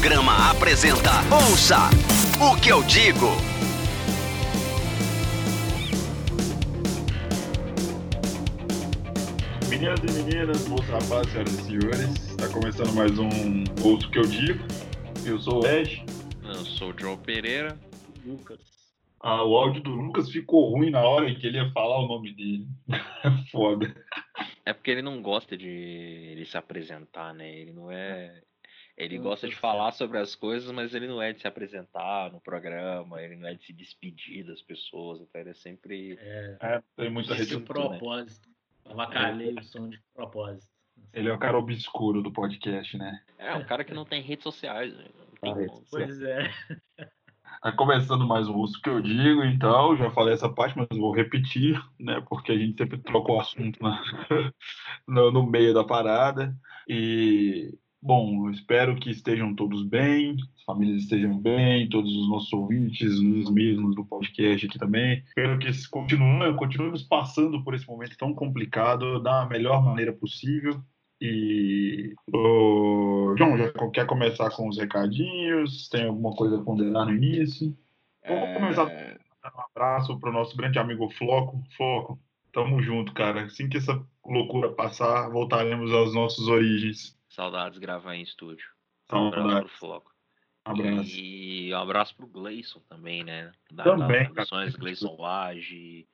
Audiograma apresenta Ouça o que eu digo. Meninas e meninas, moços, rapazes, senhoras e senhores, está começando mais um Ouço o que eu digo. Eu sou o Ed. Eu sou o João Pereira. Lucas. Ah, o áudio do Lucas ficou ruim na hora que ele ia falar o nome dele. Foda. É porque ele não gosta de ele se apresentar, né? Ele não é. Ele gosta de tá falar sobre as coisas, mas ele não é de se apresentar no programa, ele não é de se despedir das pessoas, então ele é sempre. É, É, tem muita é o rede. propósito. Avacalhei o som de propósito. Ele é o cara obscuro do podcast, né? É um cara que não tem redes sociais, né? Não tem como. redes Pois é. Tá começando mais um o que eu digo, então, já falei essa parte, mas vou repetir, né? Porque a gente sempre troca o assunto na- no, no meio da parada. E, bom, eu espero que estejam todos bem, as famílias estejam bem, todos os nossos ouvintes, os mesmos do podcast aqui também. Espero que continuem, continuemos passando por esse momento tão complicado da melhor maneira possível. E o João, já quer começar com os recadinhos? Tem alguma coisa a ponderar no início? Vamos começar É, dando um abraço para o nosso grande amigo Floco. Floco, tamo junto, cara. Assim que essa loucura passar, voltaremos às nossas origens. Saudades de gravar em estúdio. Um abraço pro Floco. abraço. E um abraço pro Gleison também, né? Da, Também, das produções Gleison Lage.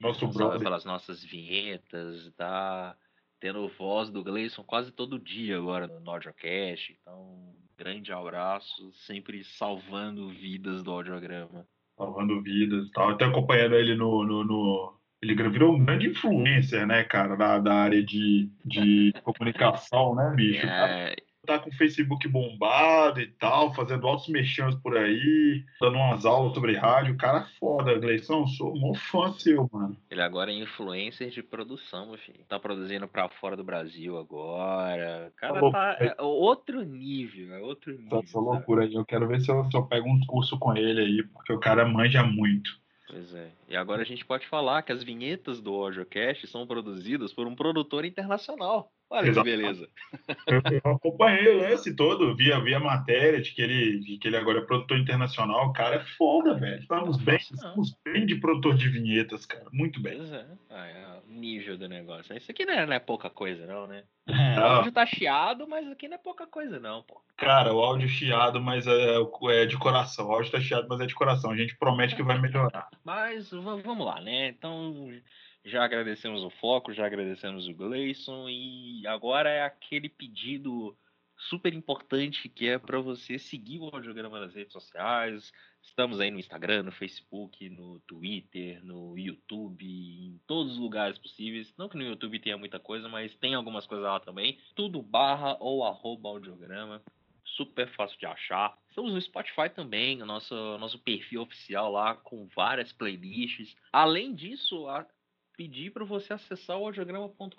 Nosso brother. pelas nossas vinhetas, tá tendo voz do Gleison quase todo dia agora no Audiocast. Então, grande abraço, sempre salvando vidas do audiograma. salvando vidas e tal. Até acompanhando ele no. no, no- Ele virou um grande influencer, né, cara, da, da área de, de comunicação, né, bicho? É, tá com o Facebook bombado e tal, fazendo altos mexãs por aí, dando umas aulas sobre rádio. O cara é foda, Gleison. Sou um fã seu, mano. ele agora é influencer de produção, filho. Tá produzindo pra fora do Brasil agora. O cara Falou, tá. É outro nível, é outro nível. Essa sabe? loucura aí. Eu quero ver se eu, se eu pego um curso com ele aí, porque o cara manja muito. Pois é. E agora a gente pode falar que as vinhetas do Audiocast são produzidas por um produtor internacional. Olha que Exato. beleza. Eu, eu acompanhei o lance todo, via, via matéria de que, ele, de que ele agora é produtor internacional. O cara é foda, velho. Estamos bem, fácil, não. estamos bem de produtor de vinhetas, cara. Muito bem. Pois é. Ah, é o nível do negócio. Isso aqui não é, não é pouca coisa, não, né? O Ah, áudio tá chiado, mas aqui não é pouca coisa, não, pô. cara, o áudio chiado, mas é, é de coração. O áudio tá chiado, mas é de coração. A gente promete que vai melhorar. Mas va- vamos lá, né? Então, já agradecemos o Foco, já agradecemos o Gleison e agora é aquele pedido super importante que é para você seguir o audiograma nas redes sociais. Estamos aí no Instagram, no Facebook, no Twitter, no YouTube, em todos os lugares possíveis. Não que no YouTube tenha muita coisa, mas tem algumas coisas lá também. Tudo barra ou arroba audiograma. Super fácil de achar. Estamos no Spotify também, o nosso, nosso perfil oficial lá com várias playlists. Além disso, pedir para você acessar o audiograma.com.br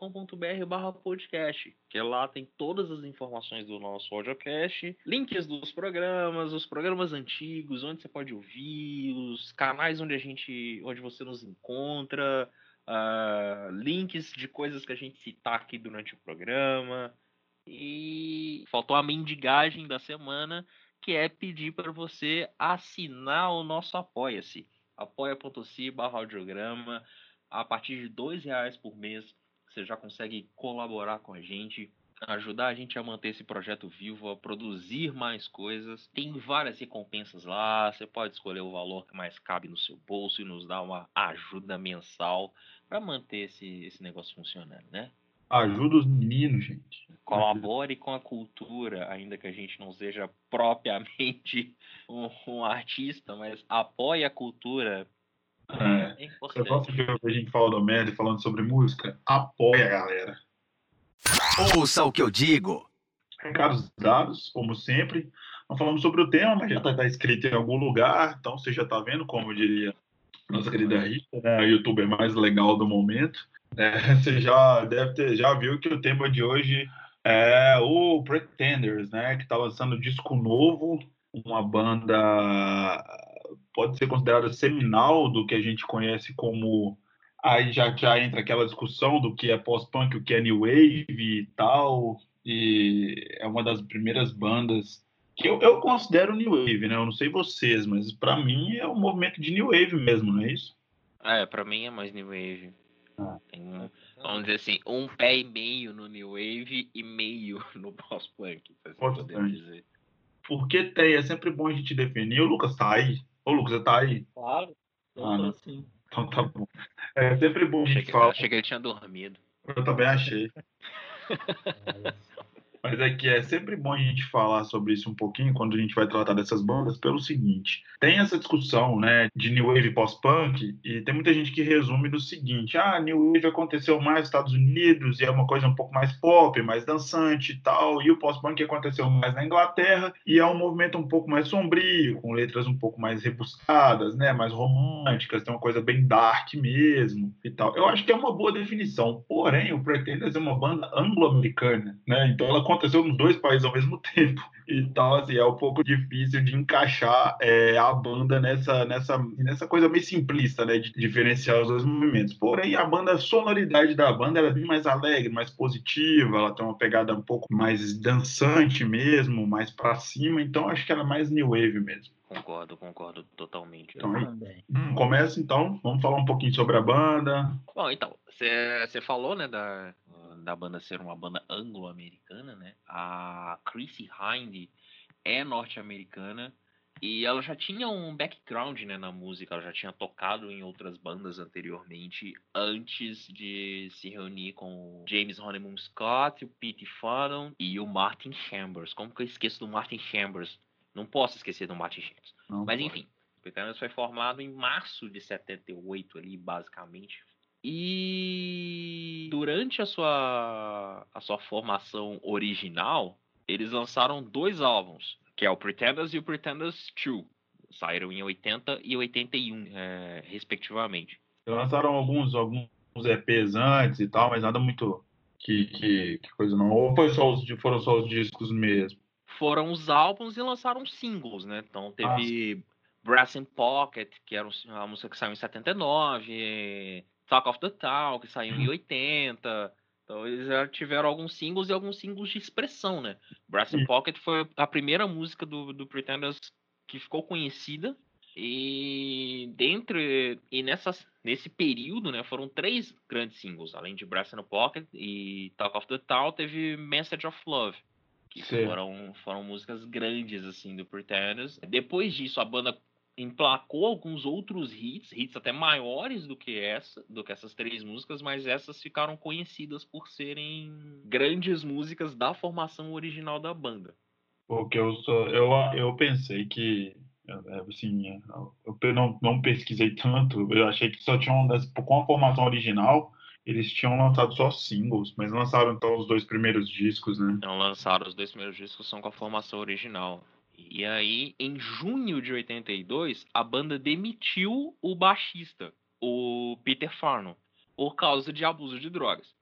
podcast, que lá tem todas as informações do nosso audiocast, links dos programas, os programas antigos, onde você pode ouvir, os canais onde a gente, onde você nos encontra, ah, links de coisas que a gente citar aqui durante o programa. E faltou a mendigagem da semana, que é pedir para você assinar o nosso Apoia-se. apoia.se barra audiograma. A partir de dois reais por mês, você já consegue colaborar com a gente, ajudar a gente a manter esse projeto vivo, a produzir mais coisas. Tem várias recompensas lá, você pode escolher o valor que mais cabe no seu bolso e nos dar uma ajuda mensal para manter esse, esse negócio funcionando, né? Ajuda os meninos, gente. colabore com a cultura, ainda que a gente não seja propriamente um, um artista, mas apoie a cultura. É. É Você importante. gosta de ouvir a gente falando merda e falando sobre música? Apoia, galera. Ouça o que eu digo. Recados dados, como sempre. Não falamos sobre o tema, mas já está escrito em algum lugar, então você já está vendo, como diria nossa querida Rita, né, a youtuber mais legal do momento. É, você já deve ter, já viu que o tema de hoje é o Pretenders, né? Que está lançando disco novo, uma banda pode ser considerada seminal do que a gente conhece como aí já, já entra aquela discussão do que é pós-punk, o que é new wave e tal, e é uma das primeiras bandas que eu, eu considero New Wave, né? Eu não sei vocês, mas para mim é um movimento de New Wave mesmo, não é isso? É, pra mim é mais New Wave. Ah. Tem vamos dizer assim, um pé e meio no New Wave e meio no pós-punk, se assim podemos dizer. Porque tem, é sempre bom a gente definir. O Lucas tá aí. Ô, Lucas, você tá aí? Claro. Eu Ah, tô assim. Então tá bom. É sempre bom a Achei que, falar. achei que ele tinha dormido. Eu também achei. Mas, é que é sempre bom a gente falar sobre isso um pouquinho quando a gente vai tratar dessas bandas, pelo seguinte: tem essa discussão, né, de New Wave pós-punk, e tem muita gente que resume no seguinte: ah, New Wave aconteceu mais nos Estados Unidos e é uma coisa um pouco mais pop, mais dançante e tal, e o pós-punk aconteceu mais na Inglaterra e é um movimento um pouco mais sombrio, com letras um pouco mais rebuscadas, né, mais românticas, tem uma coisa bem dark mesmo e tal. Eu acho que é uma boa definição, porém, o Pretenders é uma banda anglo-americana, né, então ela aconteceu nos dois países ao mesmo tempo. Então, assim, é um pouco difícil de encaixar é, a banda nessa, nessa, nessa coisa meio simplista, né? De diferenciar os dois movimentos. Porém, a banda, a sonoridade da banda ela é bem mais alegre, mais positiva, ela tem uma pegada um pouco mais dançante mesmo, mais pra cima. Então, acho que ela é mais new wave mesmo. Concordo, concordo totalmente. Então, hum, começa então, vamos falar um pouquinho sobre a banda. Bom, então, você falou, né, da, da banda ser uma banda anglo-americana, né? A Chrissy Hind é norte-americana e ela já tinha um background, né, na música, ela já tinha tocado em outras bandas anteriormente, antes de se reunir com o James Honeymoon Scott, o Pete Fadden e o Martin Chambers. Como que eu esqueço do Martin Chambers? Não posso esquecer do Martin Chambers. Não Mas pode. enfim, o Pretenders foi formado em março de 78 ali, basicamente. E durante a sua, a sua formação original, eles lançaram dois álbuns, que é o Pretenders e o Pretenders 2. Saíram em 80 e 81, é, respectivamente. Lançaram alguns, alguns EPs antes e tal, mas nada muito que, que, que coisa não. Ou foi só os, foram só os discos mesmo? Foram os álbuns e lançaram singles, né? Então teve Brass in Pocket, que era um- a música que saiu em 79, Talk of the Town, que saiu em 80. Então eles já tiveram alguns singles e alguns singles de expressão, né? Brass in. Pocket foi a primeira música do, do Pretenders que ficou conhecida. E dentro e nessas, nesse período, né, foram três grandes singles, além de Brass in the Pocket e Talk of the Town, teve Message of Love, que foram, foram músicas grandes assim do Pretenders. Depois disso, a banda emplacou alguns outros hits, hits até maiores do que essa, do que essas três músicas, mas essas ficaram conhecidas por serem grandes músicas da formação original da banda. Porque eu só, eu, eu pensei que, é, assim, é, eu não, não pesquisei tanto, eu achei que só tinham, das- com a formação original, eles tinham lançado só singles, mas lançaram então os dois primeiros discos, né? Então lançaram os dois primeiros discos são com a formação original. E aí, em junho de 82, a banda demitiu o baixista, o Peter Farnham, por causa de abuso de drogas.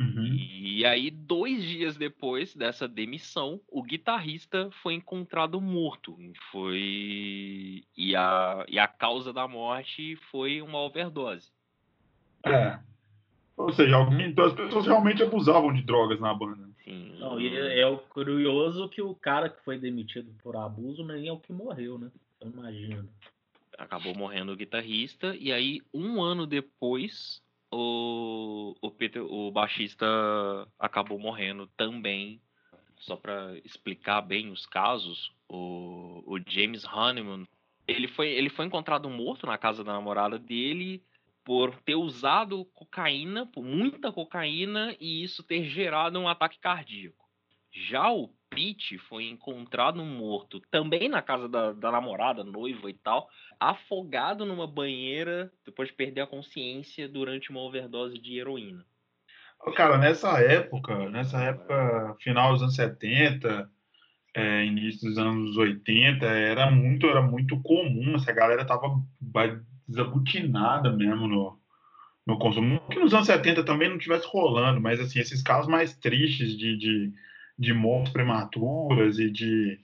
Uhum. E aí, dois dias depois dessa demissão, o guitarrista foi encontrado morto. E Foi. E a, e a causa da morte foi uma overdose. É. Ou seja, alguém, então as pessoas realmente abusavam de drogas na banda. Assim, Não, e é é o curioso que o cara que foi demitido por abuso nem é o que morreu, né? Eu imagino. acabou morrendo o guitarrista. E aí, um ano depois, o, o, Peter, o baixista acabou morrendo também. Só para explicar bem os casos, o, o James Honeyman, ele foi, ele foi encontrado morto na casa da namorada dele por ter usado cocaína, por muita cocaína, e isso ter gerado um ataque cardíaco. Já o Pete foi encontrado morto também na casa da, da namorada, noiva e tal, afogado numa banheira depois de perder a consciência durante uma overdose de heroína. Cara, nessa época, nessa época, final dos anos 70, é, início dos anos 80, era muito, era muito comum, essa galera tava desabutinada mesmo no, no consumo. Que nos anos 70 também não tivesse rolando, mas assim, esses casos mais tristes de, de, de mortes prematuras e de,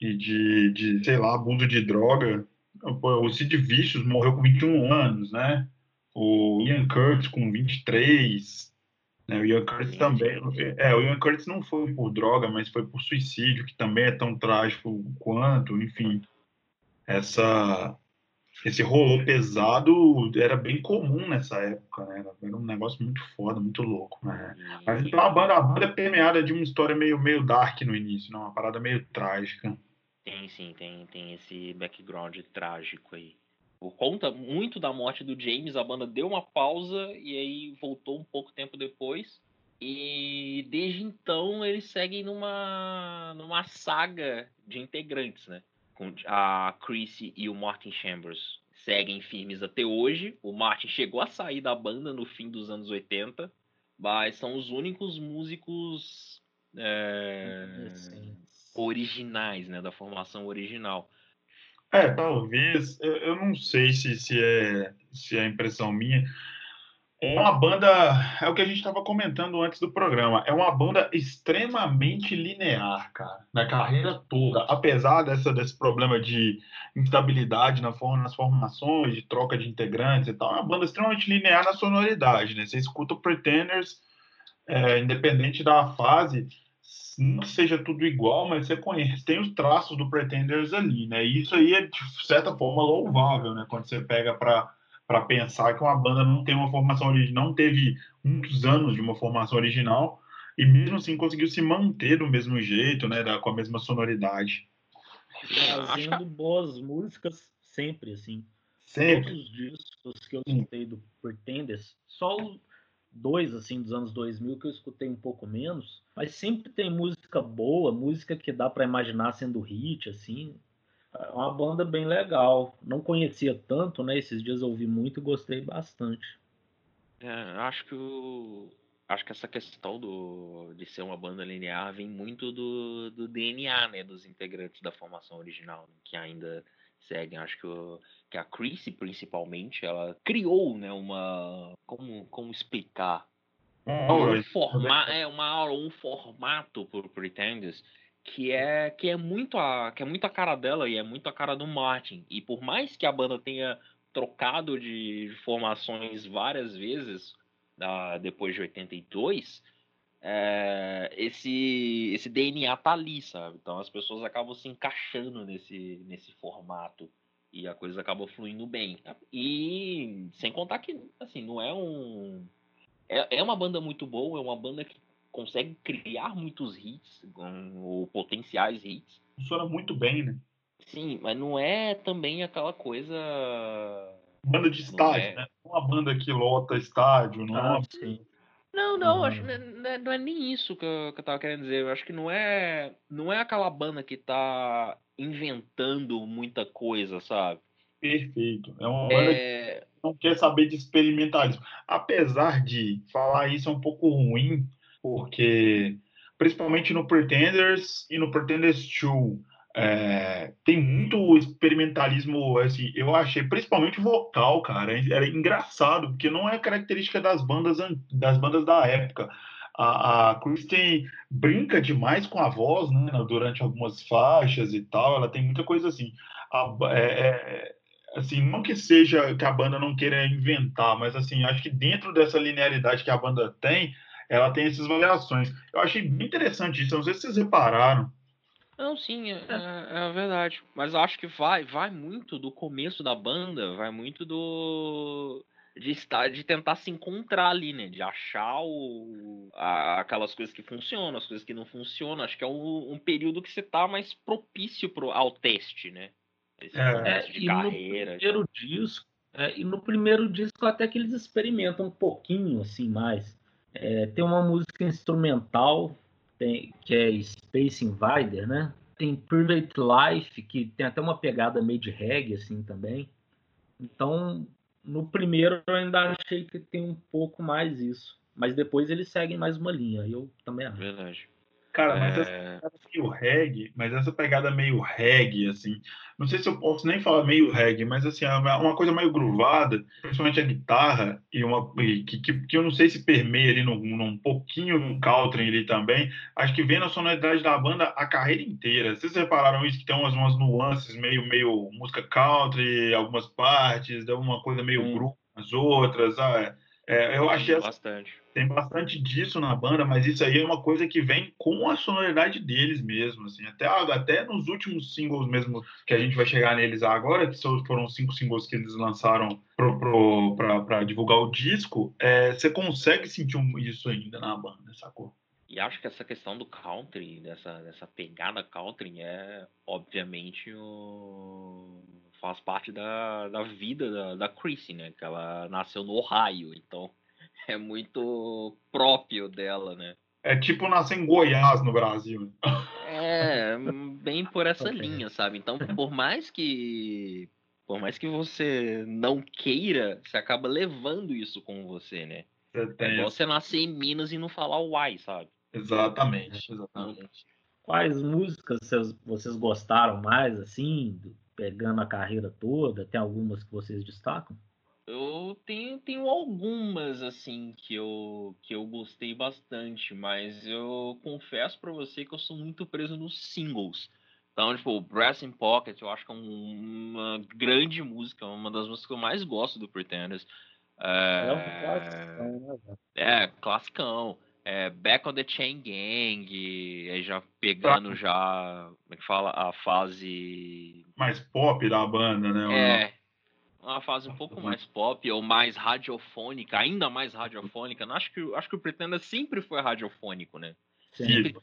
e de, de, sei lá, abuso de droga. O Sid Vicious morreu com 21 anos, né? O Ian Curtis com 23. Né? O Ian Curtis também. É, o Ian Curtis não foi por droga, mas foi por suicídio, que também é tão trágico quanto, enfim. Essa, esse rolô pesado era bem comum nessa época, né? Era um negócio muito foda, muito louco, né? Mas então a banda, a banda é permeada de uma história meio, meio dark no início, né? uma parada meio trágica. Tem sim, tem, tem esse background trágico aí. Por conta muito da morte do James, a banda deu uma pausa e aí voltou um pouco tempo depois. E desde então eles seguem numa, numa saga de integrantes, né? A Chrissy e o Martin Chambers seguem firmes até hoje. O Martin chegou a sair da banda no fim dos anos 80, mas são os únicos músicos é, originais, né? Da formação original. É, talvez. Eu, eu não sei se, se, é, se é impressão minha. É uma banda. É o que a gente estava comentando antes do programa. É uma banda extremamente linear, cara. Na carreira toda. Apesar dessa, desse problema de instabilidade na forma, nas formações, de troca de integrantes e tal. É uma banda extremamente linear na sonoridade, né? Você escuta o Pretenders, é, independente da fase não que seja tudo igual, mas você conhece, tem os traços do Pretenders ali, né? E isso aí é de certa forma louvável, né? Quando você pega para para pensar que uma banda não tem uma formação original, não teve muitos anos de uma formação original e mesmo assim conseguiu se manter do mesmo jeito, né, da, com a mesma sonoridade. Fazendo boas músicas sempre, assim. Sempre. Todos os discos que eu escutei do Pretenders, só dois assim dos anos 2000 que eu escutei um pouco menos, mas sempre tem música boa, música que dá para imaginar sendo hit assim. É uma banda bem legal. Não conhecia tanto, né? Esses dias eu ouvi muito e gostei bastante. É, acho que o... acho que essa questão do de ser uma banda linear vem muito do, do DNA, né, dos integrantes da formação original, né, que ainda seguem. Acho que, o, que a Chrissy, principalmente, ela criou, né, uma. Como, como explicar? Um, forma, é uma aula, um formato por Pretenders que é que é muito a que é muito a cara dela e é muito a cara do Martin. E por mais que a banda tenha trocado de formações várias vezes da, depois de 82, é, esse, esse DNA tá ali, sabe? Então as pessoas acabam se encaixando nesse, nesse formato e a coisa acaba fluindo bem. E sem contar que, assim, não é um. É, é uma banda muito boa, é uma banda que consegue criar muitos hits, ou potenciais hits. Funciona muito bem, né? Sim, mas não é também aquela coisa. Banda de estádio, é... né? Uma banda que lota estádio, não é ah, é uma... Não, não, uhum. acho que não é, não é nem isso que eu, que eu tava querendo dizer. Eu acho que não é, não é aquela banda que tá inventando muita coisa, sabe? Perfeito. É uma banda é... que não quer saber de experimentalismo. Apesar de falar isso é um pouco ruim, porque principalmente no Pretenders e no Pretenders 2, é, tem muito experimentalismo, assim, eu achei, principalmente vocal, cara. Era engraçado, porque não é característica das bandas das bandas da época. A, a Kristen brinca demais com a voz, né, durante algumas faixas e tal. Ela tem muita coisa assim. A, é, é, assim, não que seja que a banda não queira inventar, mas assim, acho que dentro dessa linearidade que a banda tem, ela tem essas variações. Eu achei bem interessante isso. Não sei se vocês repararam. Não, sim, é, é, é, verdade. Mas eu acho que vai, vai muito do começo da banda, vai muito do de estar, de tentar se encontrar ali, né? De achar o, a, aquelas coisas que funcionam, as coisas que não funcionam. Acho que é um, um período que você tá mais propício pro, ao teste, né? Esse é, teste de carreira. No primeiro disco, é, e no primeiro disco até que eles experimentam um pouquinho assim mais. É, tem uma música instrumental tem, que é Space Invader, né? Tem Private Life, que tem até uma pegada meio de reggae, assim, também. Então, no primeiro eu ainda achei que tem um pouco mais isso. Mas depois eles seguem mais uma linha, eu também acho. Verdade. Cara, mas é... essa pegada meio reggae, mas essa pegada meio reggae, assim, não sei se eu posso nem falar meio reggae, mas assim, é uma coisa meio gruvada, principalmente a guitarra, e uma e que, que, que, eu não sei se permeia ali num, num pouquinho no country ali também, acho que vem na sonoridade da banda a carreira inteira. Vocês repararam isso, que tem umas, umas nuances meio, meio música country, algumas partes, dá uma coisa meio hum. groove nas outras, ah, É, eu achei bastante. Tem bastante disso na banda, mas isso aí é uma coisa que vem com a sonoridade deles mesmo, assim. Até, até nos últimos singles mesmo, que a gente vai chegar neles agora, que foram cinco singles que eles lançaram para divulgar o disco, é, você consegue sentir isso ainda na banda, sacou? E acho que essa questão do country, dessa, dessa pegada country, é obviamente o... faz parte da, da vida da, da Chrissy, né? Que ela nasceu no Ohio, então é muito próprio dela, né? É tipo nascer em Goiás no Brasil. É, bem por essa linha, sabe? Então, por mais que por mais que você não queira, você acaba levando isso com você, né? Você tem... É igual você nascer em Minas e não falar uai, sabe? Exatamente, exatamente. Quais músicas vocês, vocês gostaram mais, assim, pegando a carreira toda? Tem algumas que vocês destacam? Eu tenho, tenho algumas, assim, que eu, que eu gostei bastante, mas eu confesso para você que eu sou muito preso nos singles. Então, tipo, Brass in Pocket, eu acho que é uma grande música, uma das músicas que eu mais gosto do Pretenders. É, é um classicão, né? É, classicão é, Back on the Chain Gang, aí já pegando já, como é que fala, a fase... Mais pop da banda, né? É, uma fase um pouco mais pop, ou mais radiofônica, ainda mais radiofônica. Acho que, acho que o Pretender sempre foi radiofônico, né? Sempre,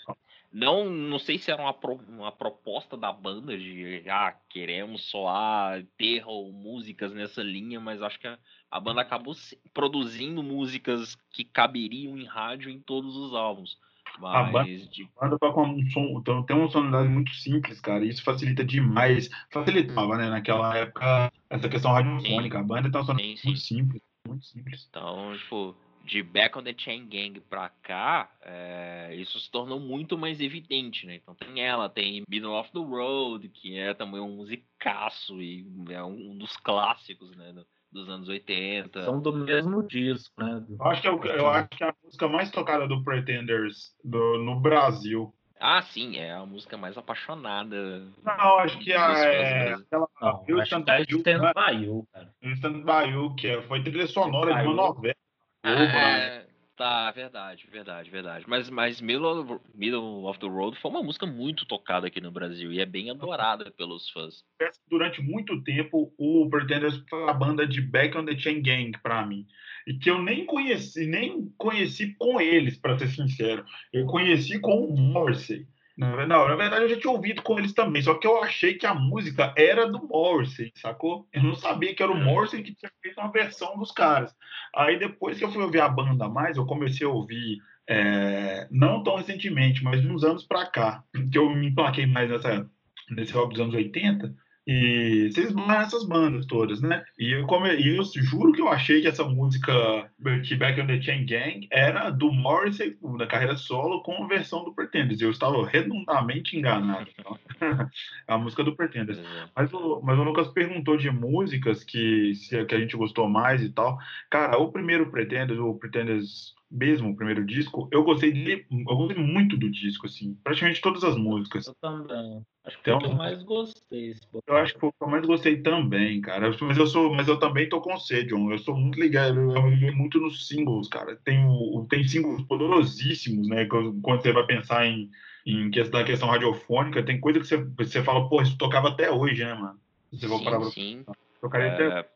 não, não sei se era uma, pro, uma proposta da banda de ah, queremos soar, ter músicas nessa linha, mas acho que a, a banda acabou produzindo músicas que caberiam em rádio em todos os álbuns. Mas, a banda, de... a banda um som, tem uma sonoridade muito simples, cara. Isso facilita demais. Facilitava, né? Naquela época, essa questão radiofônica. A banda tem uma sonoridade sim, sim. muito simples. Muito simples. Então, tipo, de Back on the Chain Gang pra cá, é, isso se tornou muito mais evidente, né? Então tem ela, tem Middle of the Road, que é também um musicaço e é um dos clássicos, né? Dos anos 80. São do mesmo disco, né? Eu acho que, é eu acho que é a música mais tocada do Pretenders do, no Brasil. Ah, sim, é a música mais apaixonada. Não, acho que a, é, aquela. Não, acho que é Stand By You, cara. Stand By You, que é, foi trilha sonora de uma novela. É, tá, verdade, verdade, verdade. Mas, mas Middle, Middle of the Road foi uma música muito tocada aqui no Brasil e é bem adorada pelos fãs. Durante muito tempo, o Pretenders foi a banda de Back on the Chain Gang para mim. E que eu nem conheci, nem conheci com eles, para ser sincero. Eu conheci com o Morrissey. Não, na verdade eu já tinha ouvido com eles também, só que eu achei que a música era do Morrissey, sacou? Eu não sabia que era o hum. Morrissey que tinha feito uma versão dos caras. Aí depois que eu fui ouvir a banda mais, eu comecei a ouvir, é, não tão recentemente, mas uns anos pra cá, que eu me emplaquei mais nessa, nesse rock dos anos 80, e vocês essas bandas todas, né? E eu, come... e eu juro que eu achei que essa música Back on the Chain Gang era do Morrissey na carreira solo com a versão do Pretenders. Eu estava redondamente enganado. Então. a música do Pretenders. Mas o, mas o Lucas perguntou de músicas que, que a gente gostou mais e tal. Cara, o primeiro Pretenders, o Pretenders mesmo, o primeiro disco, eu gostei dele, eu gostei muito do disco, assim, praticamente todas as músicas. Eu também. Acho que então, foi o que eu mais gostei. Eu acho que foi o que eu mais gostei também, cara. Mas eu sou, mas eu também tô com você, John. Eu sou muito ligado, eu liguei muito nos singles, cara. Tem, tem singles poderosíssimos, né? Quando você vai pensar em, em questão, questão radiofônica, tem coisa que você, você fala, pô, isso tocava até hoje, né, mano? Você sim, parar sim. Tocaria é... até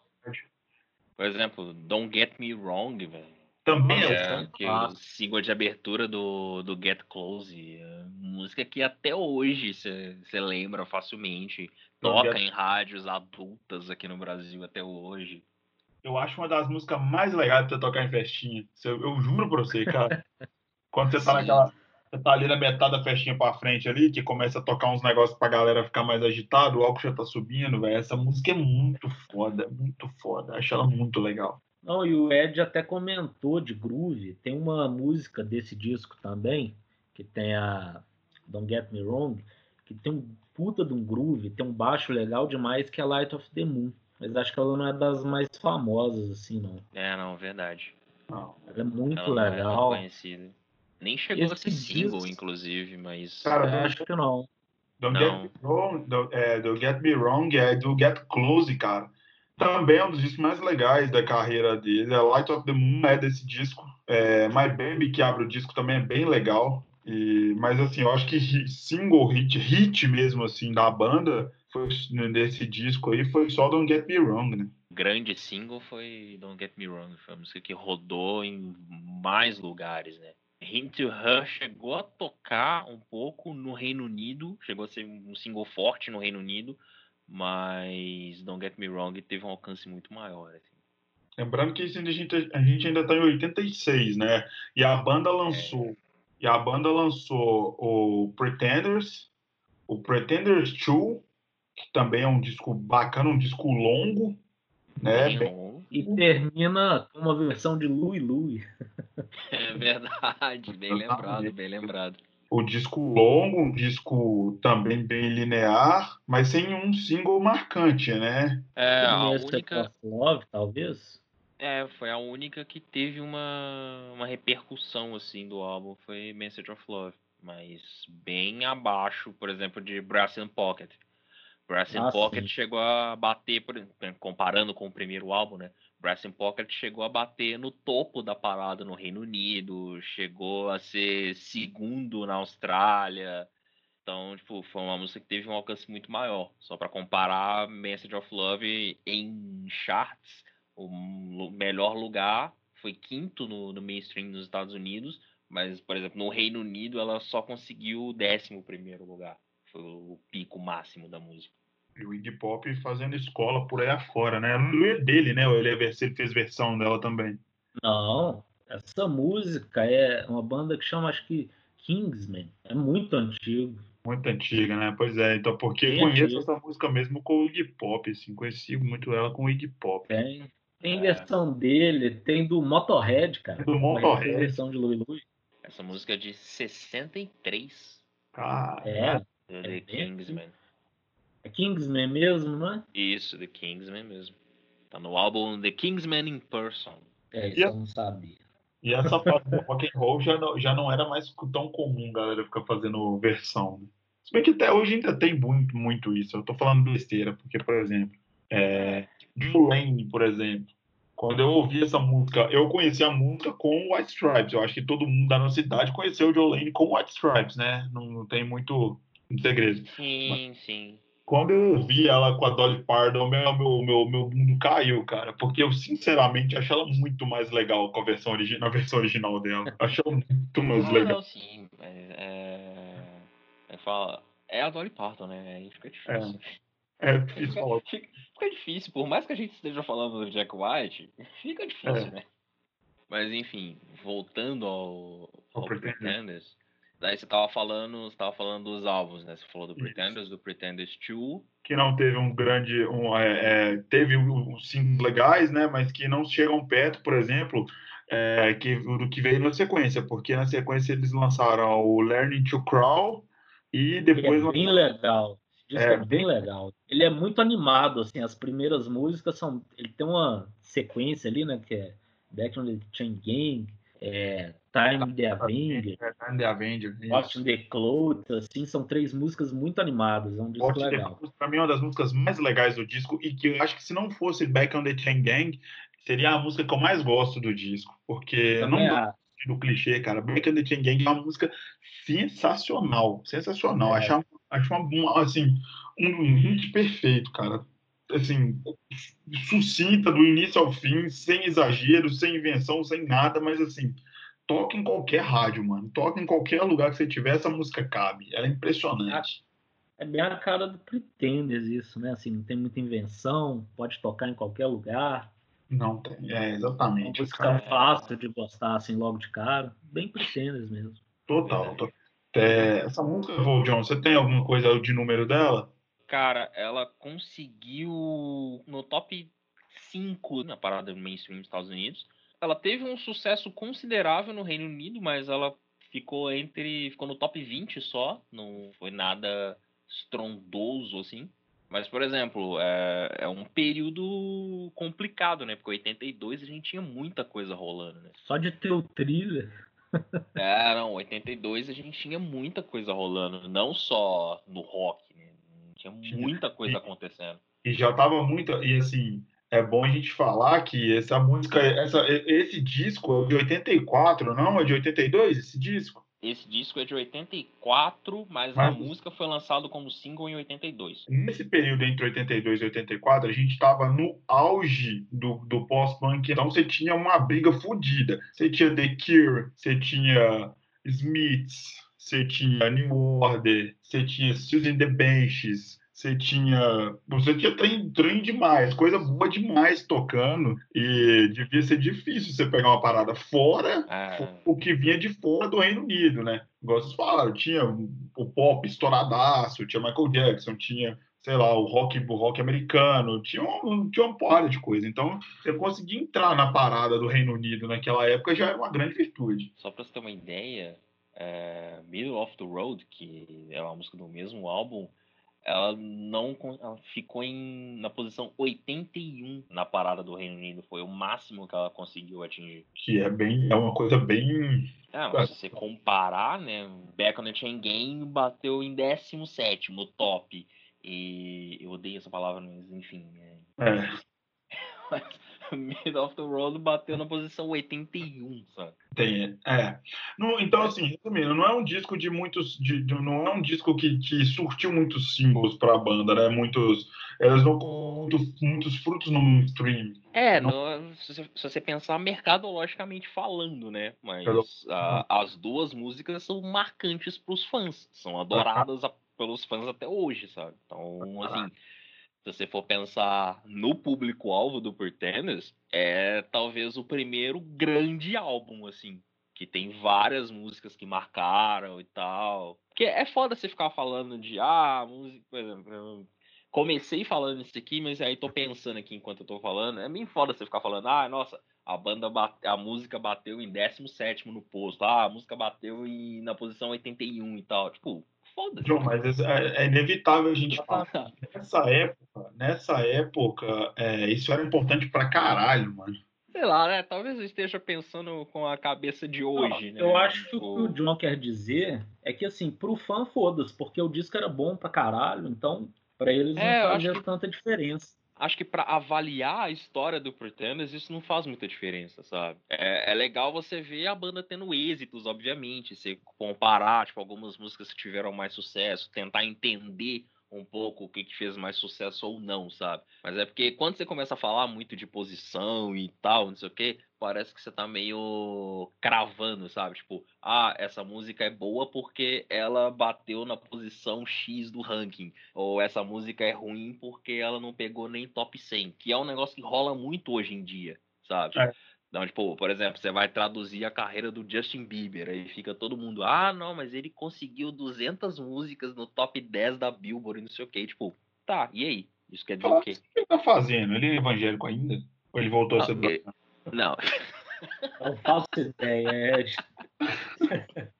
Por exemplo, Don't Get Me Wrong, velho. Também é, é que o single de abertura do, do Get Close, é música que até hoje você lembra facilmente, toca Get... em rádios adultas aqui no Brasil até hoje. Eu acho uma das músicas mais legais pra tocar em festinha. Eu, eu juro pra você, cara. Quando você tá Sim. naquela. Você tá ali na metade da festinha pra frente ali, que começa a tocar uns negócios pra galera ficar mais agitado, o álcool já tá subindo, velho. Essa música é muito foda, muito foda. Acho ela muito legal. Não, e o Ed até comentou de groove. Tem uma música desse disco também, que tem a Don't Get Me Wrong, que tem um puta de um groove, tem um baixo legal demais, que é Light of the Moon. Mas acho que ela não é das mais famosas, assim, não. É, não, verdade. Não. Ela é muito ela legal. É conhecida. Nem chegou Esse a ser single, disco... inclusive, mas. Cara, é, acho que não. Don't, não. Get, me wrong, don't, é, don't Get Me Wrong é do Get Close, cara. Também é um dos discos mais legais da carreira dele. A Light of the Moon é desse disco. É, My Baby, que abre o disco, também é bem legal. E, mas assim, eu acho que single hit, hit mesmo assim da banda, foi desse disco aí, foi só Don't Get Me Wrong, né? grande single foi Don't Get Me Wrong, foi uma música que rodou em mais lugares, né? Hint to Her chegou a tocar um pouco no Reino Unido, chegou a ser um single forte no Reino Unido, mas Don't Get Me Wrong teve um alcance muito maior. Assim. Lembrando que a gente, a gente ainda está em 86, né? E a banda lançou, é. e a banda lançou o Pretenders, o Pretenders 2, que também é um disco bacana, um disco longo, né? Bem... E termina com uma versão de Louie Louie. É verdade, bem lembrado, bem lembrado. O disco longo, um disco também bem linear, mas sem um single marcante, né? É, a única... Love, talvez? É, foi a única que teve uma, uma repercussão, assim, do álbum, foi Message of Love. Mas bem abaixo, por exemplo, de Brass and Pocket. Brass in ah, Pocket sim. chegou a bater, comparando com o primeiro álbum, né? Brass Pocket chegou a bater no topo da parada no Reino Unido, chegou a ser segundo na Austrália. Então, tipo, foi uma música que teve um alcance muito maior. Só para comparar, Message of Love em charts, o melhor lugar foi quinto no, no mainstream nos Estados Unidos, mas, por exemplo, no Reino Unido ela só conseguiu o décimo primeiro lugar. Foi o pico máximo da música. E o Iggy Pop fazendo escola por aí afora, né? Não é dele, né? Ou ele, é, ele fez versão dela também. Não, essa música é uma banda que chama, acho que Kingsman. É muito antigo. Muito antiga, né? Pois é, então porque Bem conheço antigo. essa música mesmo com o Iggy Pop, assim, conheci muito ela com o Iggy Pop. Tem, tem é. versão dele, tem do Motorhead, cara. Do Motorhead. Tem versão de Louis Louis. Essa música é de 63. Cara. É. The é Kingsman. É Kingsman mesmo, não é? Isso, The Kingsman mesmo. Tá no álbum The Kingsman in Person. É, isso eu não sabia. E essa parte do rock and roll já não, já não era mais tão comum, galera, ficar fazendo versão. Né? Se bem que até hoje ainda tem muito, muito isso. Eu tô falando besteira, porque, por exemplo, é, Lane, por exemplo, quando eu ouvi essa música, eu conheci a música com White Stripes. Eu acho que todo mundo da nossa cidade conheceu o Joe Lane com White Stripes, né? Não, não tem muito segredo. Sim, Mas, sim. Quando eu vi ela com a Dolly Parton, meu, meu, meu, meu mundo caiu, cara. Porque eu, sinceramente, acho ela muito mais legal com a versão, origi na versão original dela. Acho ela muito mais não, legal. Não, sim. É, é, fala, é a Dolly Parton, né? Aí fica difícil. É, é difícil fica, falar. Fica, fica, difícil. Por mais que a gente esteja falando do Jack White, fica difícil, é. né? Mas, enfim, voltando ao, ao Pretenders Daí você tava falando, você tava falando dos álbuns, né? Você falou do Pretenders, Isso. do Pretenders 2. Que não teve um grande. Um, é, é, teve uns singles legais, né? Mas que não chegam perto, por exemplo, é, que, do que veio na sequência, porque na sequência eles lançaram o Learning to Crawl e depois. é bem legal. Isso é. é bem legal. Ele é muito animado, assim, as primeiras músicas são. Ele tem uma sequência ali, né? Que é Back on the Chain Gang, é, Time the Avenger, é, Time the Avenger, Watching the Clothes, assim, são três músicas muito animadas, é um disco Watch legal. Pra mim é uma das músicas mais legais do disco e que eu acho que se não fosse Back on the Chain Gang, seria a música que eu mais gosto do disco, porque não é. do clichê, cara. Back on the Chain Gang é uma música sensacional, sensacional. É. Acho, acho uma, assim, um hit perfeito, cara assim, sucinta do início ao fim, sem exagero, sem invenção, sem nada, mas assim, toca em qualquer rádio, mano. Toca em qualquer lugar que você tiver, essa música cabe. Ela é impressionante. É bem a cara do Pretenders isso, né? Assim, não tem muita invenção, pode tocar em qualquer lugar. Não tem, é, exatamente. Uma música fácil de gostar, assim, logo de cara. Bem Pretenders mesmo. Total. É, essa música, Vô, John, você tem alguma coisa de número dela? Cara, ela conseguiu no top 5 na parada mainstream dos Estados Unidos. Ela teve um sucesso considerável no Reino Unido, mas ela ficou entre. ficou no top 20 só. Não foi nada estrondoso assim. Mas, por exemplo, é, é um período complicado, né? Porque 82 a gente tinha muita coisa rolando, né? Só de ter o thriller. é, não, 82 a gente tinha muita coisa rolando, não só no rock, né? Tinha muita coisa acontecendo. E já tava muito. E assim, é bom a gente falar que essa música, essa, esse disco é de 84, não? É de 82 esse disco? Esse disco é de 84, mas, mas, a música foi lançada como single em 82. Nesse período entre 82 e 84, a gente estava no auge do, do pós-punk, então você tinha uma briga fodida. Você tinha The Cure, você tinha Smiths, você tinha New Order, você tinha Susan the Benches, você tinha. Você tinha trem, trem demais, coisa boa demais tocando. E devia ser difícil você pegar uma parada fora, ah. o que vinha de fora do Reino Unido, né? Igual vocês falaram, tinha o pop estouradaço, tinha Michael Jackson, tinha, sei lá, o rock, o rock americano, tinha, um, tinha uma porrada de coisa. Então, você conseguir entrar na parada do Reino Unido naquela época já era uma grande virtude. Só pra você ter uma ideia, é, Middle of the Road, que é uma música do mesmo álbum, ela não ela ficou em, na posição 81 na parada do Reino Unido. Foi o máximo que ela conseguiu atingir. Que é bem. É uma coisa bem. É, se você comparar, né? The Chain Game bateu em 17 no top. E eu odeio essa palavra, mas enfim. É. é. mas, Mid of the Road bateu na posição 81, sabe? Tem, é. No, então, assim, resumindo, não é um disco de muitos. De, de, não é um disco que, que surtiu muitos símbolos pra banda, né? Muitos. Elas não com muitos, muitos frutos no mainstream. É, não... no, se, se, você pensar mercadologicamente falando, né? Mas a, as duas músicas são marcantes pros fãs. São adoradas a, pelos fãs até hoje, sabe? Então, assim se você for pensar no público-alvo do Pretenders, é talvez o primeiro grande álbum, assim, que tem várias músicas que marcaram e tal. Porque é foda você ficar falando de, ah, música, por exemplo, comecei falando isso aqui, mas aí tô pensando aqui enquanto eu tô falando, é bem foda você ficar falando, ah, nossa, a banda bate, a música bateu em 17 no posto, ah, a música bateu em, na posição 81 e tal. Tipo, foda-se. mas é, é, inevitável a gente falar. Nessa época, nessa época, é, isso era importante pra caralho, mano. Sei lá, né? Talvez eu esteja pensando com a cabeça de hoje, Não, né? Eu acho que o que o John quer dizer é que, assim, pro fã, foda-se, porque o disco era bom pra caralho, então, pra eles não é, fazia que... tanta diferença acho que para avaliar a história do Pretenders, isso não faz muita diferença, sabe? É, é, legal você ver a banda tendo êxitos, obviamente, você comparar, tipo, algumas músicas que tiveram mais sucesso, tentar entender um pouco o que, que fez mais sucesso ou não, sabe? Mas é porque quando você começa a falar muito de posição e tal, não sei o quê, parece que você tá meio cravando, sabe? Tipo, ah, essa música é boa porque ela bateu na posição X do ranking. Ou essa música é ruim porque ela não pegou nem top 100. Que é um negócio que rola muito hoje em dia, sabe? É. Então, tipo, por exemplo, você vai traduzir a carreira do Justin Bieber, aí fica todo mundo, ah, não, mas ele conseguiu 200 músicas no top 10 da Billboard, não sei o quê. Tipo, tá, e aí? Isso quer dizer o quê? O que ele tá fazendo? Ele é evangélico ainda? Ou ele voltou a ser ele... Não. Não faço ideia.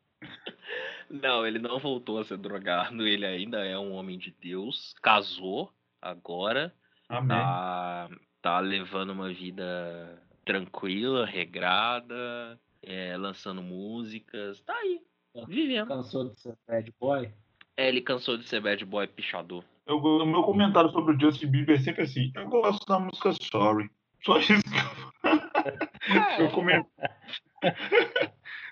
Não, ele não voltou a ser drogado, ele ainda é um homem de Deus, casou agora, Amém. Tá, tá levando uma vida tranquila, regrada, é, lançando músicas, tá aí, vivendo. Cansou de ser bad boy? É, ele cansou de ser bad boy pichador. Eu, o meu comentário sobre o Justin Bieber é sempre assim, eu gosto da música Sorry. Só isso que eu, é. eu comento.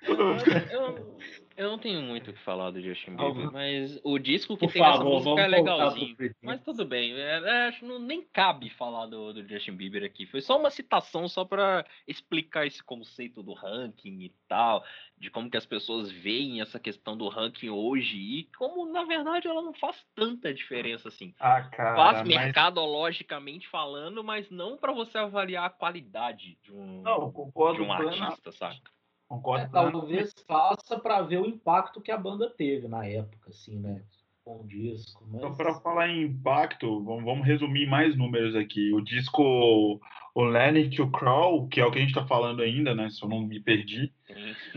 eu, eu não tenho muito o que falar do Justin Bieber, mas o disco que Por tem favor, essa música é legalzinho. Mas tudo bem, é, é, acho que nem cabe falar do, do Justin Bieber aqui. Foi só uma citação só para explicar esse conceito do ranking e tal, de como que as pessoas veem essa questão do ranking hoje e como, na verdade, ela não faz tanta diferença assim. Ah, cara, faz mas... mercadologicamente falando, mas não para você avaliar a qualidade de um, não, de um artista, saca? Concordo. É, talvez faça para ver o impacto que a banda teve na época, assim, né? Com o disco. Mas... Então, para falar em impacto, vamos, vamos, resumir mais números aqui. O disco O Learning to Crawl, que é o que a gente está falando ainda, né? Se eu não me perdi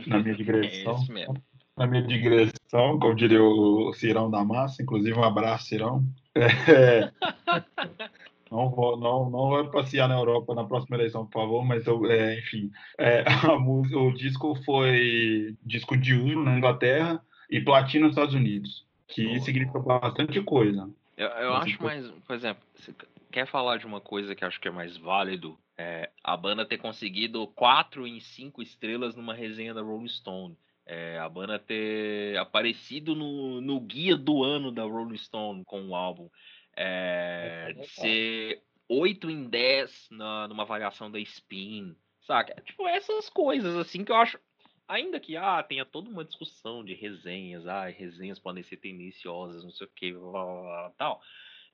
na minha digressão. É isso mesmo. Na minha digressão, como diria o Cirão da Massa, inclusive um abraço, Cirão. É... Não vou, não, não vou passear na Europa na próxima eleição, por favor, mas eu, é, enfim, é, a, o disco foi disco de ouro na Inglaterra e platina nos Estados Unidos, que significa bastante coisa. Eu, eu acho mais, por exemplo, quer falar de uma coisa que acho que é mais válido, é a banda ter conseguido quatro em cinco estrelas numa resenha da Rolling Stone. É, a banda ter aparecido no, no guia do ano da Rolling Stone com o álbum. É, ser 8 em 10 na, numa variação da Spin, saca? Tipo, essas coisas assim que eu acho. Ainda que ah, tenha toda uma discussão de resenhas, ah, resenhas podem ser tendenciosas, não sei o que, tal.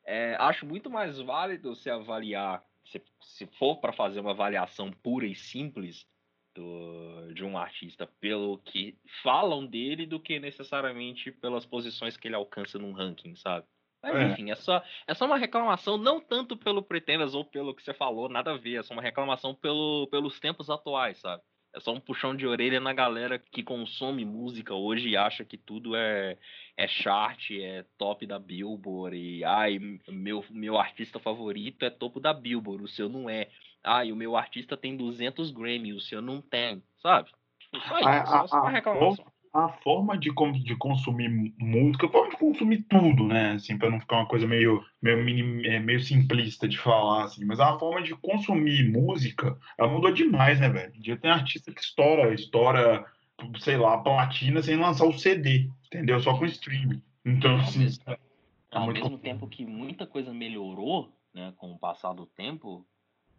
É, acho muito mais válido se avaliar, se, se for para fazer uma avaliação pura e simples do, de um artista pelo que falam dele do que necessariamente pelas posições que ele alcança num ranking, sabe? Mas é. enfim, é só, é só uma reclamação, não tanto pelo Pretenders ou pelo que você falou, nada a ver, é só uma reclamação pelo, pelos tempos atuais, sabe? É só um puxão de orelha na galera que consome música hoje e acha que tudo é, é chart, é top da Billboard. E ai, meu, meu artista favorito é topo da Billboard, o seu não é. Ai, o meu artista tem 200 Grammy, o seu não tem, sabe? Tipo, só isso, a, só, a, reclamação. A, forma de, de consumir música, a forma de consumir tudo, né? Assim, para não ficar uma coisa meio, meio, é, meio simplista de falar, assim. Mas a forma de consumir música, ela mudou demais, né, velho? Já tem artista que estoura, estoura, sei lá, platina sem lançar o CD, entendeu? Só com streaming. Então, assim... É ao mesmo tempo que muita coisa melhorou, né, com o passar do tempo,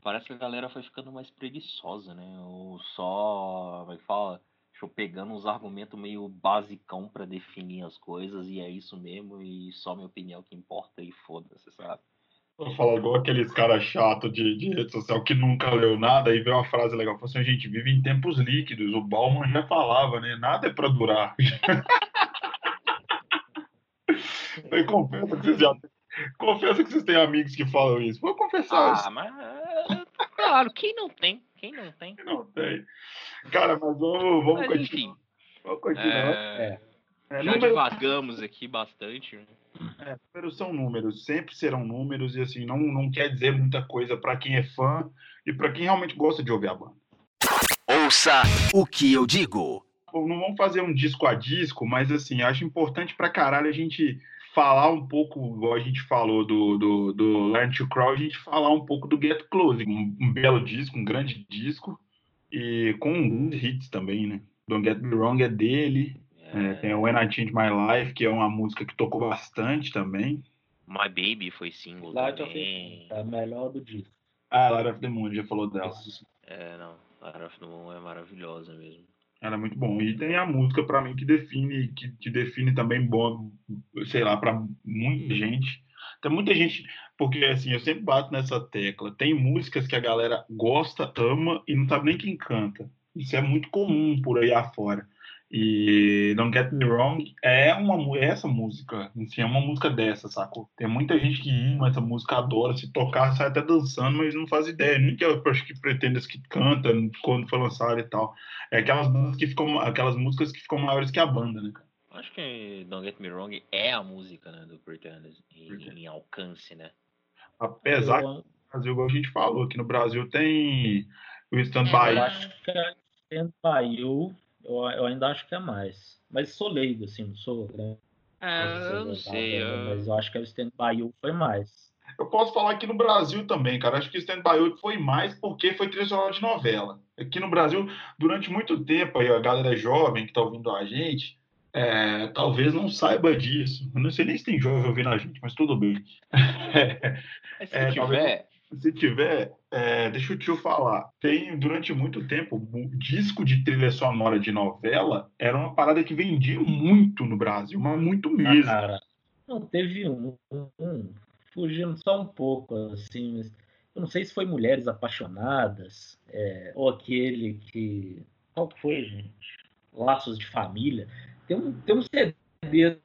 parece que a galera foi ficando mais preguiçosa, né? Ou só, vai é eu pegando uns argumentos meio basicão para definir as coisas e é isso mesmo e só minha opinião que importa e foda-se, sabe? Eu falo igual aqueles caras chato de, de rede social que nunca leu nada e vê uma frase legal. Fala assim, a gente vive em tempos líquidos. O Bauman já falava, né? Nada é para durar. Eu confesso que vocês já Confesso que vocês têm amigos que falam isso. Vou confessar ah, isso. mas claro, quem não tem? Quem não tem? Quem não tem. Cara, mas vamos, vamos mas, continuar. Enfim, vamos continuar. É... É, já número... divagamos aqui bastante. Né? É, números são números, sempre serão números, e assim, não, não quer dizer muita coisa para quem é fã e para quem realmente gosta de ouvir a banda. Ouça o que eu digo. Não vamos fazer um disco a disco, mas assim, acho importante pra caralho a gente falar um pouco, igual a gente falou do, do, do Learn to Crawl, a gente falar um pouco do Get Close, um, um belo disco, um grande disco, e com alguns hits também, né? Don't Get Me Wrong é dele, é... É, tem o When I Change My Life, que é uma música que tocou bastante também. My Baby foi single Light também. É a melhor do disco. Ah, Light of the Moon, já falou dela. É, não, Light of the Moon é maravilhosa mesmo. Era muito bom. E tem a música para mim que define, que, que, define também bom, sei lá, para muita gente. Tem muita gente, porque assim, eu sempre bato nessa tecla. Tem músicas que a galera gosta, ama e não sabe nem quem canta. Isso é muito comum por aí afora. E Don't Get Me Wrong é uma é essa música, assim, é uma música dessa, sacou? Tem muita gente que ama essa música, adora, se tocar, sai até dançando, mas não faz ideia. Nem que eu acho que pretende que canta quando foi lançado e tal. É aquelas músicas que ficam, aquelas músicas que ficam maiores que a banda, né, cara? Acho que Don't Get Me Wrong é a música, né, do Pretenders, em, em alcance, né? Apesar eu... que no Brasil, igual a gente falou, aqui no Brasil tem o Stand By. Eu acho que é Stand By You eu, eu ainda acho que é mais. Mas sou leigo, assim, não sou grande. É, eu não sei. Eu... Mas eu acho que o Stand By You foi mais. Eu posso falar aqui no Brasil também, cara. Acho que o Stand By You foi mais porque foi trilha sonora de novela. Aqui no Brasil, durante muito tempo, aí a galera jovem que tá ouvindo a gente, é, talvez não saiba disso. Eu não sei nem se tem jovem ouvindo a gente, mas tudo bem. Mas se é, tiver, talvez se tiver, é, deixa o tio falar. Tem, durante muito tempo, o disco de trilha sonora de novela era uma parada que vendia muito no Brasil, mas muito ah, mesmo. Ah, cara, não, teve um, um, fugindo só um pouco, assim, eu não sei se foi Mulheres Apaixonadas, é, ou aquele que. Qual que foi, gente? Laços de Família. Tem um, tem um CD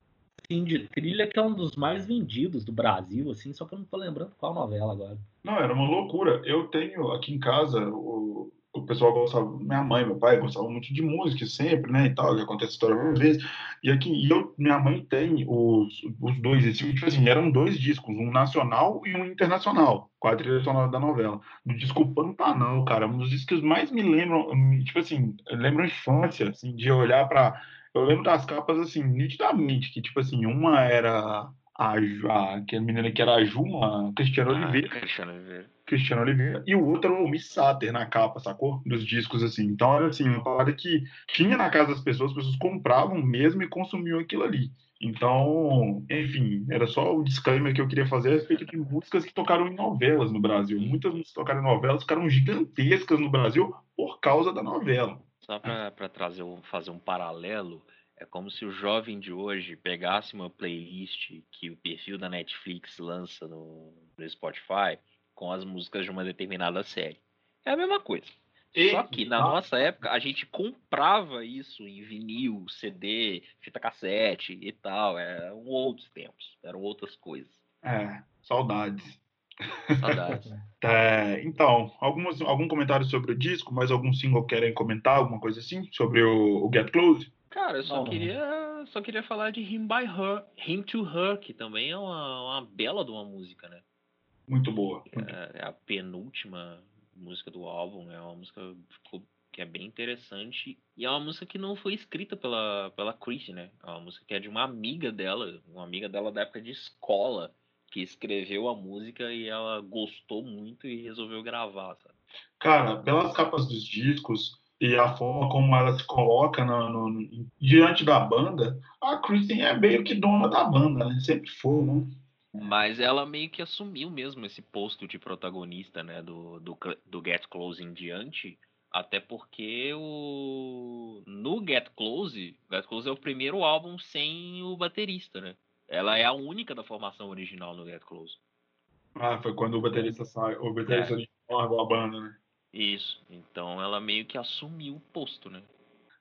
assim, de trilha que é um dos mais vendidos do Brasil, assim, só que eu não tô lembrando qual novela agora. Não, era uma loucura. Eu tenho aqui em casa, o, o pessoal gostava, minha mãe, meu pai gostavam muito de música sempre, né, e tal, que acontece história várias vezes. E aqui, e eu, minha mãe tem os, os dois, tipo assim, eram dois discos, um nacional e um internacional, com a trilha sonora da novela. Do disco Pantanal, cara, um dos discos mais me lembram, tipo assim, lembram infância, assim, de olhar para eu lembro das capas, assim, nitidamente, que, tipo assim, uma era a, a aquela menina que era a Juma, a Cristiano Ah, Oliveira. Cristiano Oliveira. Cristiano Oliveira, e o outro era o Miss Sater na capa, sacou? Dos discos, assim. Então era assim, uma parada que tinha na casa das pessoas, as pessoas compravam mesmo e consumiam aquilo ali. Então, enfim, era só o disclaimer que eu queria fazer a respeito de músicas que tocaram em novelas no Brasil. Muitas músicas que tocaram em novelas ficaram gigantescas no Brasil por causa da novela. Só para trazer um, fazer um paralelo, é como se o jovem de hoje pegasse uma playlist que o perfil da Netflix lança no, no Spotify com as músicas de uma determinada série. É a mesma coisa. E- Só que na nossa época a gente comprava isso em vinil, CD, fita cassete e tal. Eram outros tempos, eram outras coisas. É, saudades. Saudades. É, então, alguns, algum comentário sobre o disco, mais algum single querem comentar, alguma coisa assim? Sobre o, o Get Close? Cara, eu só Não. queria só queria falar de Him by Her, Him to Her, que também é uma, uma bela de uma música, né? Muito boa. muito É é a penúltima música do álbum, é uma música ficou- que é bem interessante e é uma música que não foi escrita pela pela Chrissy, né? É uma música que é de uma amiga dela, uma amiga dela da época de escola, que escreveu a música e ela gostou muito e resolveu gravar, sabe? Cara, pelas capas dos discos e a forma como ela se coloca no, no- diante da banda, a Kristen é meio que dona da banda, né? Sempre foi, né? Mas ela meio que assumiu mesmo esse posto de protagonista, né, do, do, do Get Close em diante, até porque o no Get Close, Get Close é o primeiro álbum sem o baterista, né? Ela é a única da formação original no Get Close. Ah, foi quando o baterista sai, o baterista largou a banda, né? Isso. Então ela meio que assumiu o posto, né?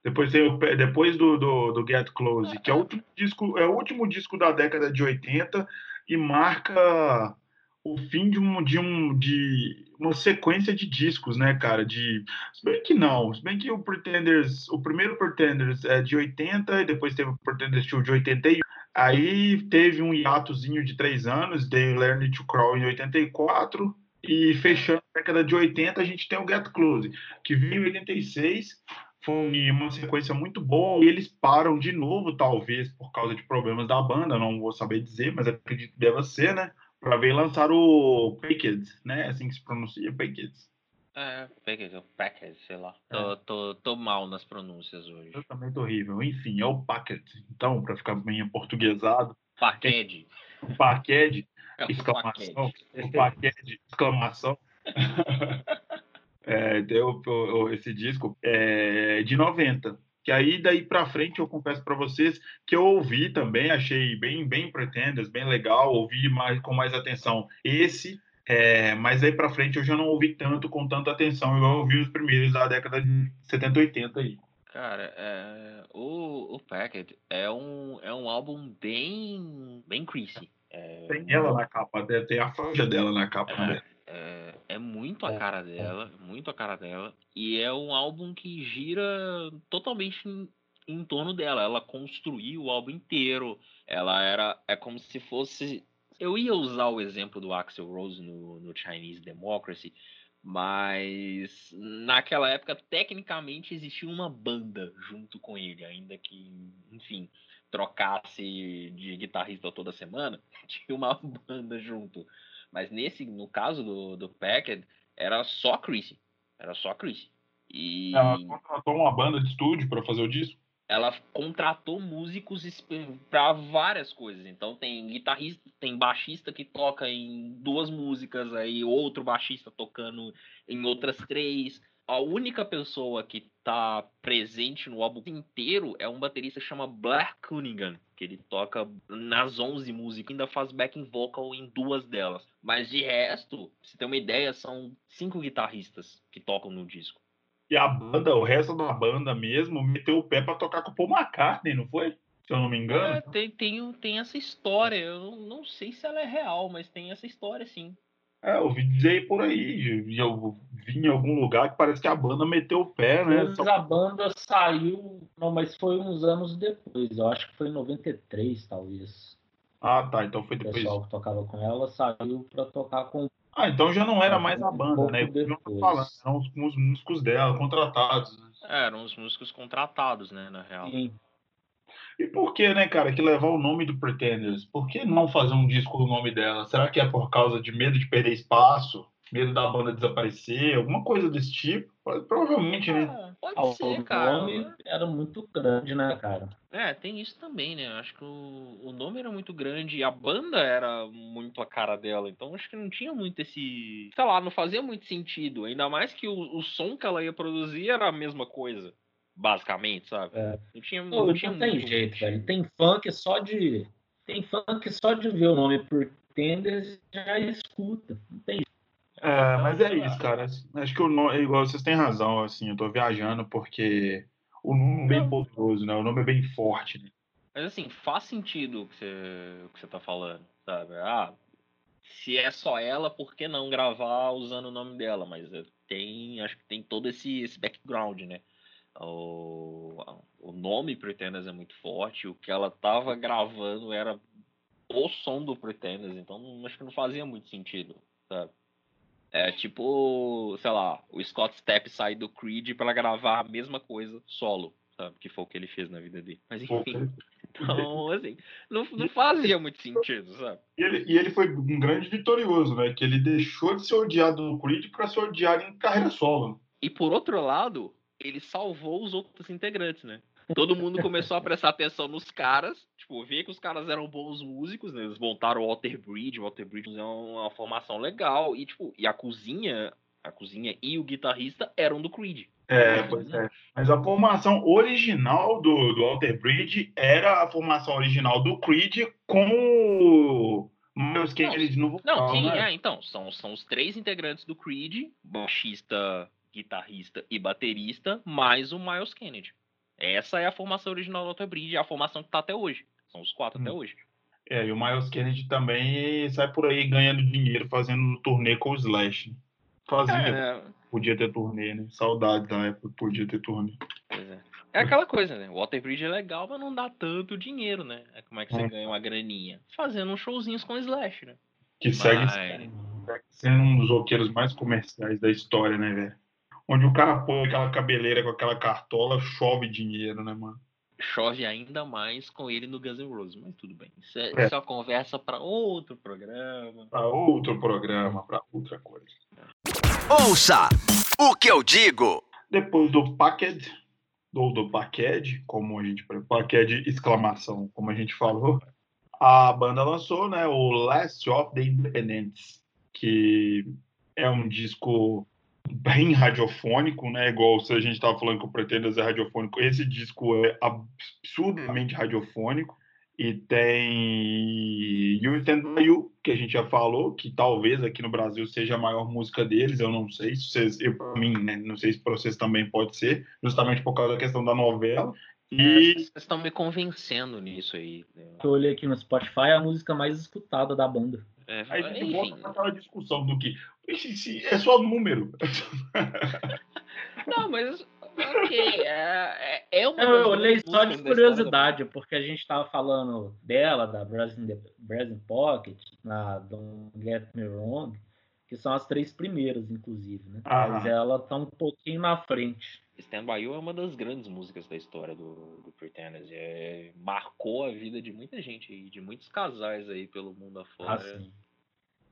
Depois, tem o, depois do, do, do Get Close, que é o último disco, é o último disco da década de 80 e marca o fim de, um, de, um, de uma sequência de discos, né, cara? De, se bem que não, se bem que o Pretenders, o primeiro Pretenders é de 80 e depois teve o Pretenders 2 de 81. Aí teve um hiatozinho de três anos, They Learned to Crawl em 84 e fechando a década de 80 a gente tem o Get Close, que veio em 86 foi uma sequência muito boa e eles param de novo, talvez por causa de problemas da banda, não vou saber dizer, mas acredito que deva ser, né? Pra ver lançar o Packed, né? Assim que se pronuncia, Packed. É, package, o package, sei lá. Tô, tô, tô mal nas pronúncias hoje. Totalmente horrível. Enfim, é o Packet. Então, para ficar bem portuguesado, Package. o Packed, É exclamação, o Packed, exclamação. é, deu esse disco é de 90. Que aí daí pra frente eu confesso pra vocês que eu ouvi também, achei bem bem Pretenders, bem legal, ouvi mais com mais atenção esse, é, mas aí pra frente eu já não ouvi tanto com tanta atenção, eu ouvi os primeiros da década de 70, 80 aí. Cara, é, o, o Packet é um, é um álbum bem, bem creasy. É, Tem ela na capa, né? tem a franja dela na capa. né? é, é muito a cara dela, muito a cara dela. E é um álbum que gira totalmente em, em torno dela. Ela construiu o álbum inteiro. Ela era, é como se fosse. Eu ia usar o exemplo do Axel Rose no, no Chinese Democracy, mas naquela época, tecnicamente, existia uma banda junto com ele, ainda que, enfim, trocasse de guitarrista toda semana, tinha uma banda junto. Mas nesse, no caso do, do Packard, era só Chrissy. Era só Chrissy. E Ela contratou uma banda de estúdio para fazer o disco. Ela contratou músicos para várias coisas. Então tem guitarrista, tem baixista que toca em duas músicas, aí outro baixista tocando em outras três. A única pessoa que tá presente no álbum inteiro é um baterista que chama Blair Cunningham, que ele toca nas 11 músicas, ainda faz backing vocal em duas delas. Mas de resto, você ter uma ideia, são cinco guitarristas que tocam no disco. E a banda, o resto da banda mesmo, meteu o pé para tocar com o Paul McCartney, não foi? Se eu não me engano. É, tem, tem, tem essa história. Eu não, não sei se ela é real, mas tem essa história sim. É, eu ouvi dizer por aí. Eu vi em algum lugar que parece que a banda meteu o pé, né? Mas a banda saiu, não, mas foi uns anos depois. Eu acho que foi em 93, talvez. Ah, tá. Então foi O depois. pessoal que tocava com ela saiu pra tocar com Ah, então já não era Ah, mais a um banda, pouco né? Eu não tô depois. falando, eram os, os músicos dela, contratados. né? É, eram os músicos contratados, né, na real. Sim. E por que, né, cara, que levar o nome do Pretenders? Por que não fazer um disco com o nome dela? Será que é por causa de medo de perder espaço? Medo da banda desaparecer? Alguma coisa desse tipo? Provavelmente, né? Ah, pode ah, ser, cara. O nome era muito grande, né, cara? É, tem isso também, né? Acho que o, o nome era muito grande e a banda era muito a cara dela. Então acho que não tinha muito esse. Sei lá, não fazia muito sentido. Ainda mais que o, o som que ela ia produzir era a mesma coisa basicamente, sabe? É. Não tinha, não, não tinha não tem jeito, velho. Tem funk só de. Tem funk só de ver o nome por Tenders já escuta. Não tem jeito. É, mas é isso, cara. Acho que o nome, é igual vocês têm razão, assim, eu tô viajando porque o nome é bem poderoso, né? O nome é bem forte, né? Mas assim, faz sentido o que você, o que você tá falando, sabe? Ah, se é só ela, por que não gravar usando o nome dela? Mas tem, acho que tem todo esse, esse background, né? O, o nome Pretenders é muito forte, o que ela tava gravando era o som do Pretenders, então acho que não fazia muito sentido, sabe? É tipo, sei lá, o Scott Stepp sair do Creed para gravar a mesma coisa solo, sabe? Que foi o que ele fez na vida dele. Mas enfim. Então, assim, não, não fazia muito sentido, sabe? E ele, e ele foi um grande vitorioso, né? Que ele deixou de ser odiado no Creed para ser odiado em carreira solo. E por outro lado, ele salvou os outros integrantes, né? Todo mundo começou a prestar atenção nos caras, tipo, ver que os caras eram bons músicos, né? Eles montaram o Walter Bridge, o Walter Bridge é uma formação legal, e tipo, e a cozinha, a cozinha e o guitarrista eram do Creed. É, pois é. Mas a formação original do, do Walter Bridge era a formação original do Creed com o Miles Kennedy no vocal, Não, sim, né? é, então, são, são os três integrantes do Creed, baixista, guitarrista e baterista, mais o Miles Kennedy. Essa é a formação original do Walter Bridge, é a formação que tá até hoje. São os quatro hum. até hoje. É, e o Miles Kennedy também sai por aí ganhando dinheiro fazendo turnê com o Slash. Fazia. É... Podia ter turnê, né? Saudade da época podia ter turnê. Pois é. É aquela coisa, né? O Walter Bridge é legal, mas não dá tanto dinheiro, né? É como é que você é. ganha uma graninha? Fazendo uns showzinhos com o Slash, né? Que mas... segue, segue sendo um dos roqueiros mais comerciais da história, né, velho? onde o cara põe aquela cabeleira com aquela cartola, chove dinheiro, né, mano? Chove ainda mais com ele no Guns N' Roses, mas tudo bem. Isso é, é. Isso é uma conversa para outro programa. Para outro programa, para outra coisa. Ouça o que eu digo. Depois do Packed, ou do Packed, como a gente Packed exclamação, como a gente falou, a banda lançou, né, o Last of the Independents, que é um disco bem radiofônico, né? Igual se a gente estava falando que o Pretenders é radiofônico, esse disco é absurdamente radiofônico. E tem You Stand By You, que a gente já falou, que talvez aqui no Brasil seja a maior música deles, eu não sei, se vocês, eu, pra mim, né? Não sei se para vocês também pode ser, justamente por causa da questão da novela. E... Vocês estão me convencendo nisso aí. Né? Eu olhei aqui no Spotify, é a música mais escutada da banda. É, aí a gente volta naquela discussão do que é só número. Não, mas ok, é, é, é uma. Eu, eu olhei só de curiosidade, porque a gente estava falando dela, da Brasil Pocket, na Don't Get Me Wrong, que são as três primeiras, inclusive, né? Ah. Mas ela tá um pouquinho na frente. Stand By You é uma das grandes músicas da história do, do Pretenders. É, marcou a vida de muita gente aí, de muitos casais aí pelo mundo afora. Ah,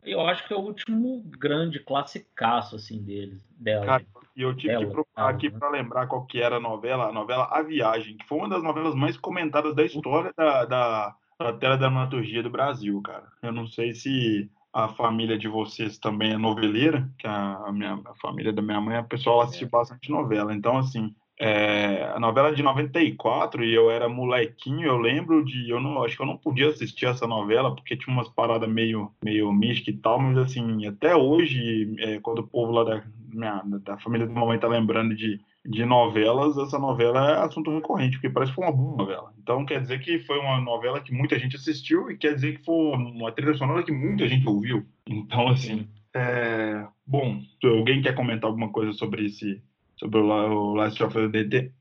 eu acho que é o último grande classicaço assim deles, dela. Cara, e eu tive dela, que procurar aqui né? para lembrar qual que era a novela, a novela A Viagem, que foi uma das novelas mais comentadas da história da, da, da teledramaturgia do Brasil, cara. Eu não sei se a família de vocês também é noveleira, que a, a minha a família da minha mãe, o pessoal assiste é. bastante novela. Então, assim, é, a novela é de 94 e eu era molequinho, eu lembro de. Eu não acho que eu não podia assistir essa novela porque tinha umas paradas meio, meio místicas e tal, mas assim, até hoje, é, quando o povo lá da, minha, da família do mamãe tá lembrando de, de novelas, essa novela é assunto recorrente, porque parece que foi uma boa novela. Então quer dizer que foi uma novela que muita gente assistiu e quer dizer que foi uma trilha sonora que muita gente ouviu. Então, assim, é... bom, alguém quer comentar alguma coisa sobre esse sobre o Last of the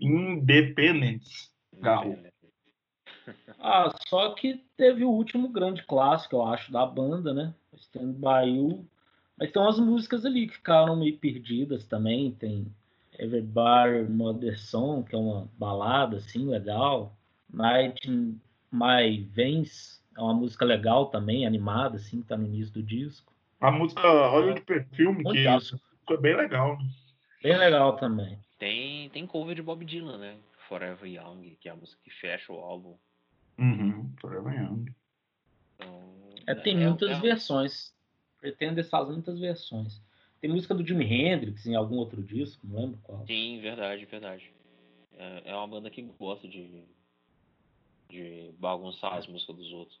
Independence, Garro? Ah, só que teve o último grande clássico, eu acho, da banda, né? Stand By You. Mas tem umas músicas ali que ficaram meio perdidas também. Tem Everybody Mother Song, que é uma balada assim legal. Night in My Veins é uma música legal também, animada, assim, tá no início do disco. A música Hollywood Perfume, que isso foi bem legal. Né? Bem legal também. Tem, tem cover de Bob Dylan, né? Forever Young, que é a música que fecha o álbum. Uhum, Forever Young. Então, é, tem é, muitas é... versões. Pretendo fazer muitas versões. Tem música do Jimi Hendrix em algum outro disco, não lembro qual. Sim, verdade, verdade. É, é uma banda que gosta de, de bagunçar as músicas dos outros.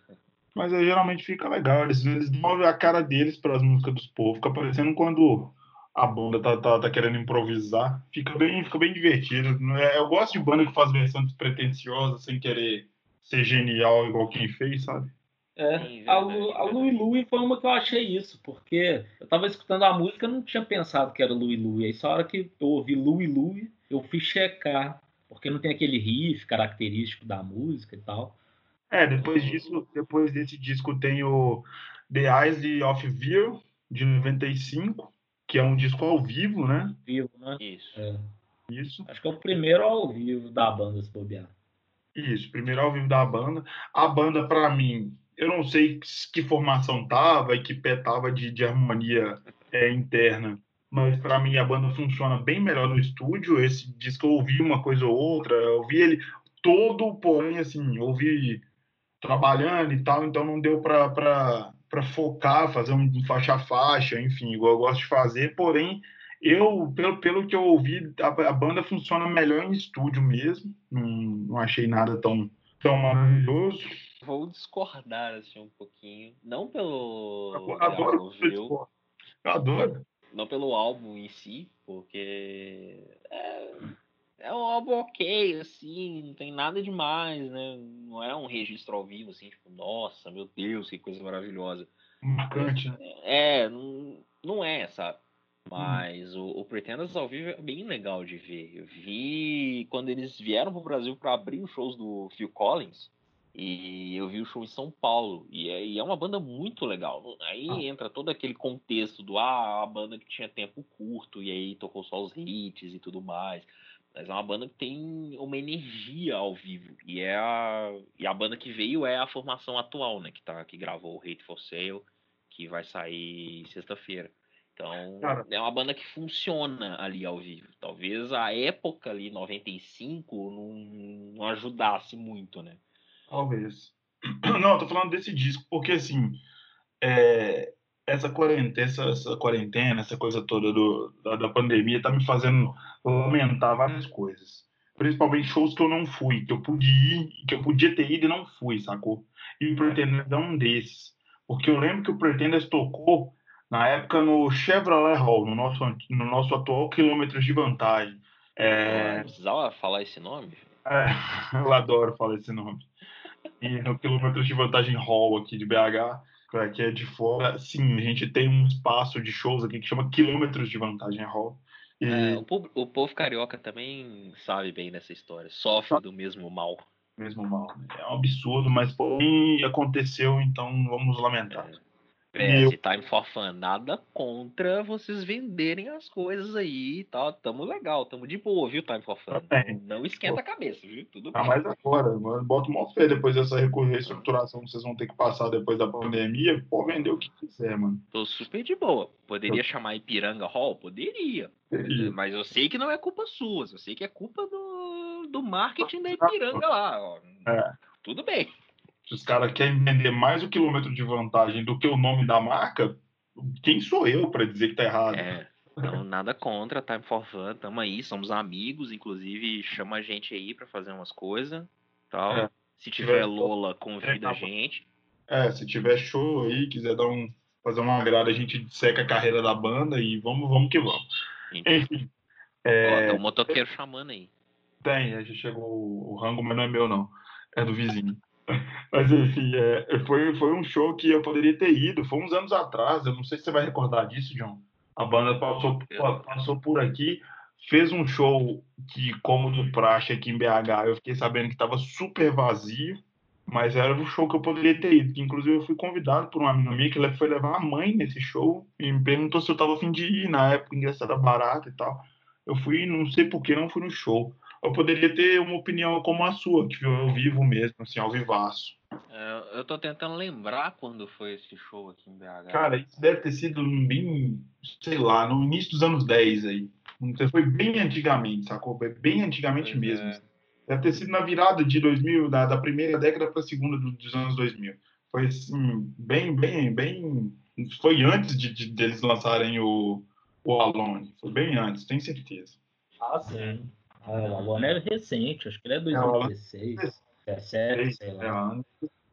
Mas aí geralmente fica legal. Eles, eles dão a cara deles para as músicas dos povos. Fica parecendo quando a banda tá, tá, tá, querendo improvisar. Fica bem, fica bem divertido. É, eu gosto de banda que faz versões pretensiosas sem querer ser genial igual quem fez, sabe? É, a, Lu, a Louie Louie foi uma que eu achei isso, porque eu tava escutando a música e não tinha pensado que era Louie Louie. Aí só a hora que eu ouvi Louie Louie, eu fui checar, porque não tem aquele riff característico da música e tal. É, depois disso, depois desse disco tem o The Eyes of View, de 95, que é um disco ao vivo, né? Vivo, né? Isso. É. Isso. Acho que é o primeiro ao vivo da banda, se bobear. Isso, primeiro ao vivo da banda. A banda, para mim, eu não sei que formação tava e que pé tava de, de harmonia é, interna, mas para mim a banda funciona bem melhor no estúdio. Esse disco eu ouvi uma coisa ou outra, eu ouvi ele todo, porém, assim, ouvi trabalhando e tal, então não deu para focar, fazer um faixa a faixa, enfim, igual eu gosto de fazer, porém, eu, pelo, pelo que eu ouvi, a, a banda funciona melhor em estúdio mesmo, não, não achei nada tão, tão maravilhoso. Vou discordar assim um pouquinho, não pelo adoro, eu adoro. Não pelo álbum em si, porque é, é um álbum ok, assim, não tem nada demais, né? Não é um registro ao vivo, assim, tipo, nossa, meu Deus, que coisa maravilhosa. Marcante, né? É, não, não é, sabe? Mas hum. o, o Pretenders ao vivo é bem legal de ver. Eu vi quando eles vieram pro Brasil para abrir os shows do Phil Collins. E eu vi o show em São Paulo. E é, e é uma banda muito legal. Aí ah. entra todo aquele contexto do ah, a banda que tinha tempo curto, e aí tocou só os hits e tudo mais. Mas é uma banda que tem uma energia ao vivo. E é a, e a banda que veio é a formação atual, né? Que, tá, que gravou o Hate for Sale, que vai sair sexta-feira. Então, Cara. é uma banda que funciona ali ao vivo. Talvez a época ali, 95, não, não ajudasse muito, né? Talvez. Não, eu tô falando desse disco, porque assim, é, essa quarentena, essa, essa, quarentena, essa coisa toda do, da, da, pandemia tá me fazendo lamentar várias coisas. Principalmente shows que eu não fui, que eu podia ir, que eu podia ter ido e não fui, sacou? E o Pretenders é um desses. Porque eu lembro que o Pretenders tocou na época no Chevrolet Hall, no nosso, no nosso atual quilômetros de vantagem. É... Precisava falar esse nome? É, eu adoro falar esse nome. E no quilômetros de vantagem Hall aqui de BH que é de fora, sim, a gente tem um espaço de shows aqui que chama Quilômetros de Vantagem Hall. E... É, o, povo, o, povo, carioca também sabe bem dessa história, sofre do mesmo mal. Mesmo mal. Né? É um absurdo, mas porém aconteceu, então vamos lamentar. É. PS eu... Time for Fun, nada contra vocês venderem as coisas aí e tal. Tamo legal, tamo de boa, viu, Time for Fun? Não esquenta a cabeça, viu? Tudo ah, bem. mais agora, mano. Bota uma fé depois dessa reestruturação que vocês vão ter que passar depois da pandemia. Pode vender o que quiser, mano. Tô super de boa. Poderia eu... chamar Ipiranga Hall? Poderia. Poderia. Mas eu sei que não é culpa sua. Eu sei que é culpa do, do marketing da Ipiranga lá. Ó. É. Tudo bem. Se os caras querem vender mais o quilômetro de vantagem do que o nome da marca, quem sou eu para dizer que tá errado? É, então nada contra, Time for Fun, tamo aí, somos amigos, inclusive chama a gente aí para fazer umas coisas, tal. É. Se tiver Lola, convida é, a gente. É, se tiver show aí, quiser dar um fazer uma agrada, a gente seca a carreira da banda e vamos, vamos que vamos. Então. Enfim. É... Ó, tem um motoqueiro chamando aí. Tem, já chegou o rango, mas não é meu não. É do vizinho. Mas enfim, é, foi, foi um show que eu poderia ter ido. Foi uns anos atrás. Eu não sei se você vai recordar disso, John. A banda passou, passou por aqui, fez um show que, como do praxe aqui em BH, eu fiquei sabendo que estava super vazio. Mas era um show que eu poderia ter ido. Inclusive, eu fui convidado por uma amiga minha que foi levar a mãe nesse show e me perguntou se eu estava afim de ir. Na época, o ingresso era barato e tal. eu fui, não sei por que não fui no show. Eu poderia ter uma opinião como a sua, que viu ao vivo mesmo, assim, ao vivaço. É, eu tô tentando lembrar quando foi esse show aqui em BH. Cara, isso deve ter sido bem, sei lá, no início dos anos 10 aí. Foi bem antigamente, sacou? Foi bem antigamente pois mesmo. É. Deve ter sido na virada de 2000, da, da primeira década para a segunda dos anos 2000. Foi assim, bem, bem, bem. Foi antes de, de deles lançarem o, o Alone. Foi bem antes, tenho certeza. Ah, sim. Ah, o Alone é recente, acho que ele é 2016, 2017, sei lá.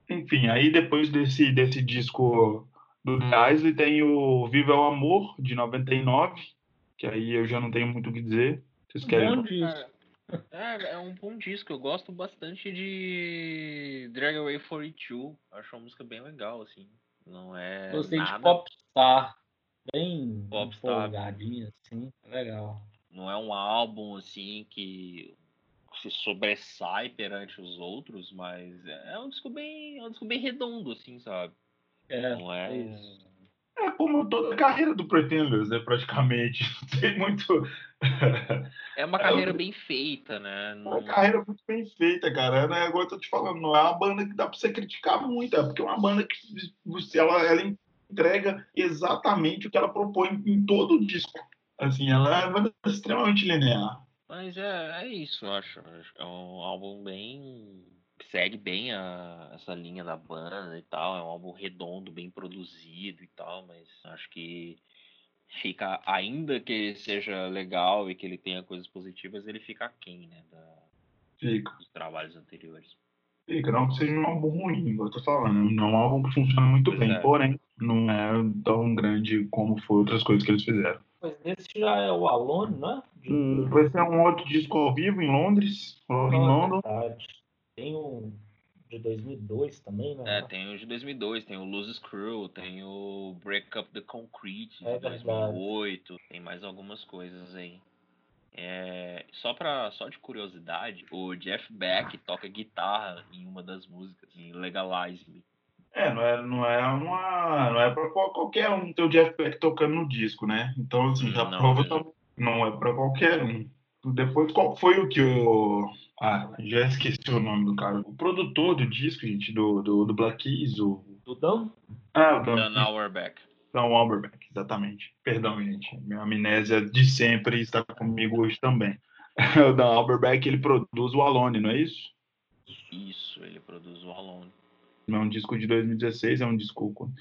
É, enfim, aí depois desse, desse disco do The Isley tem o Viva o Amor, de 99, que aí eu já não tenho muito o que dizer. Vocês querem? Bom disco. É, é um bom disco. Eu gosto bastante de Drag Away 42. Acho uma música bem legal, assim. Não é. Gostei nada... de Popstar. Bem Popstar. empolgadinha, assim. Legal. Não é um álbum, assim, que se sobressai perante os outros, mas é um disco bem. É um disco bem redondo, assim, sabe? É, não é. é isso. É como toda a carreira do Pretenders, né? Praticamente. Tem muito. É uma carreira é, bem feita, né? É uma carreira muito bem feita, cara. É, né? Agora eu tô te falando, não é uma banda que dá pra você criticar muito, é porque é uma banda que você, ela, ela entrega exatamente o que ela propõe em todo o disco. Assim, ela é uma banda extremamente linear. Mas é, é isso, eu acho. É um álbum bem segue bem a, essa linha da banda e tal. É um álbum redondo, bem produzido e tal, mas acho que fica, ainda que seja legal e que ele tenha coisas positivas, ele fica aquém, né? Da, fica. Dos trabalhos anteriores. Fica, não que seja um álbum ruim, igual eu tô falando. Não é um álbum que funciona muito pois bem, é. porém, não é tão grande como foi outras coisas que eles fizeram. Mas esse já é o Alone, né? De... Hum, esse é um outro disco ao vivo em Londres, em London. Verdade. Tem um de 2002 também, né? É, tem o de 2002, tem o Lose Screw, tem o Break Up the Concrete de é 2008, tem mais algumas coisas aí. É, só, pra, só de curiosidade, o Jeff Beck toca guitarra em uma das músicas, em Legalize Me. É, não é, não é uma. Não é pra qualquer um ter o Jeff Beck tocando no disco, né? Então, assim, já não, prova também. Não é pra qualquer um. Depois, qual foi o que o. Ah, já esqueci o nome do cara. O produtor do disco, gente, do, do, do Black Keys, o. Do Dan? Ah, o Dan. Dan Auerbach. Dan Auerbach, exatamente. Perdão, gente. Minha amnésia de sempre está comigo hoje também. o Dan Auerbach, ele produz o Alone, não é isso? Isso, ele produz o Alone. É um disco de 2016, é um disco.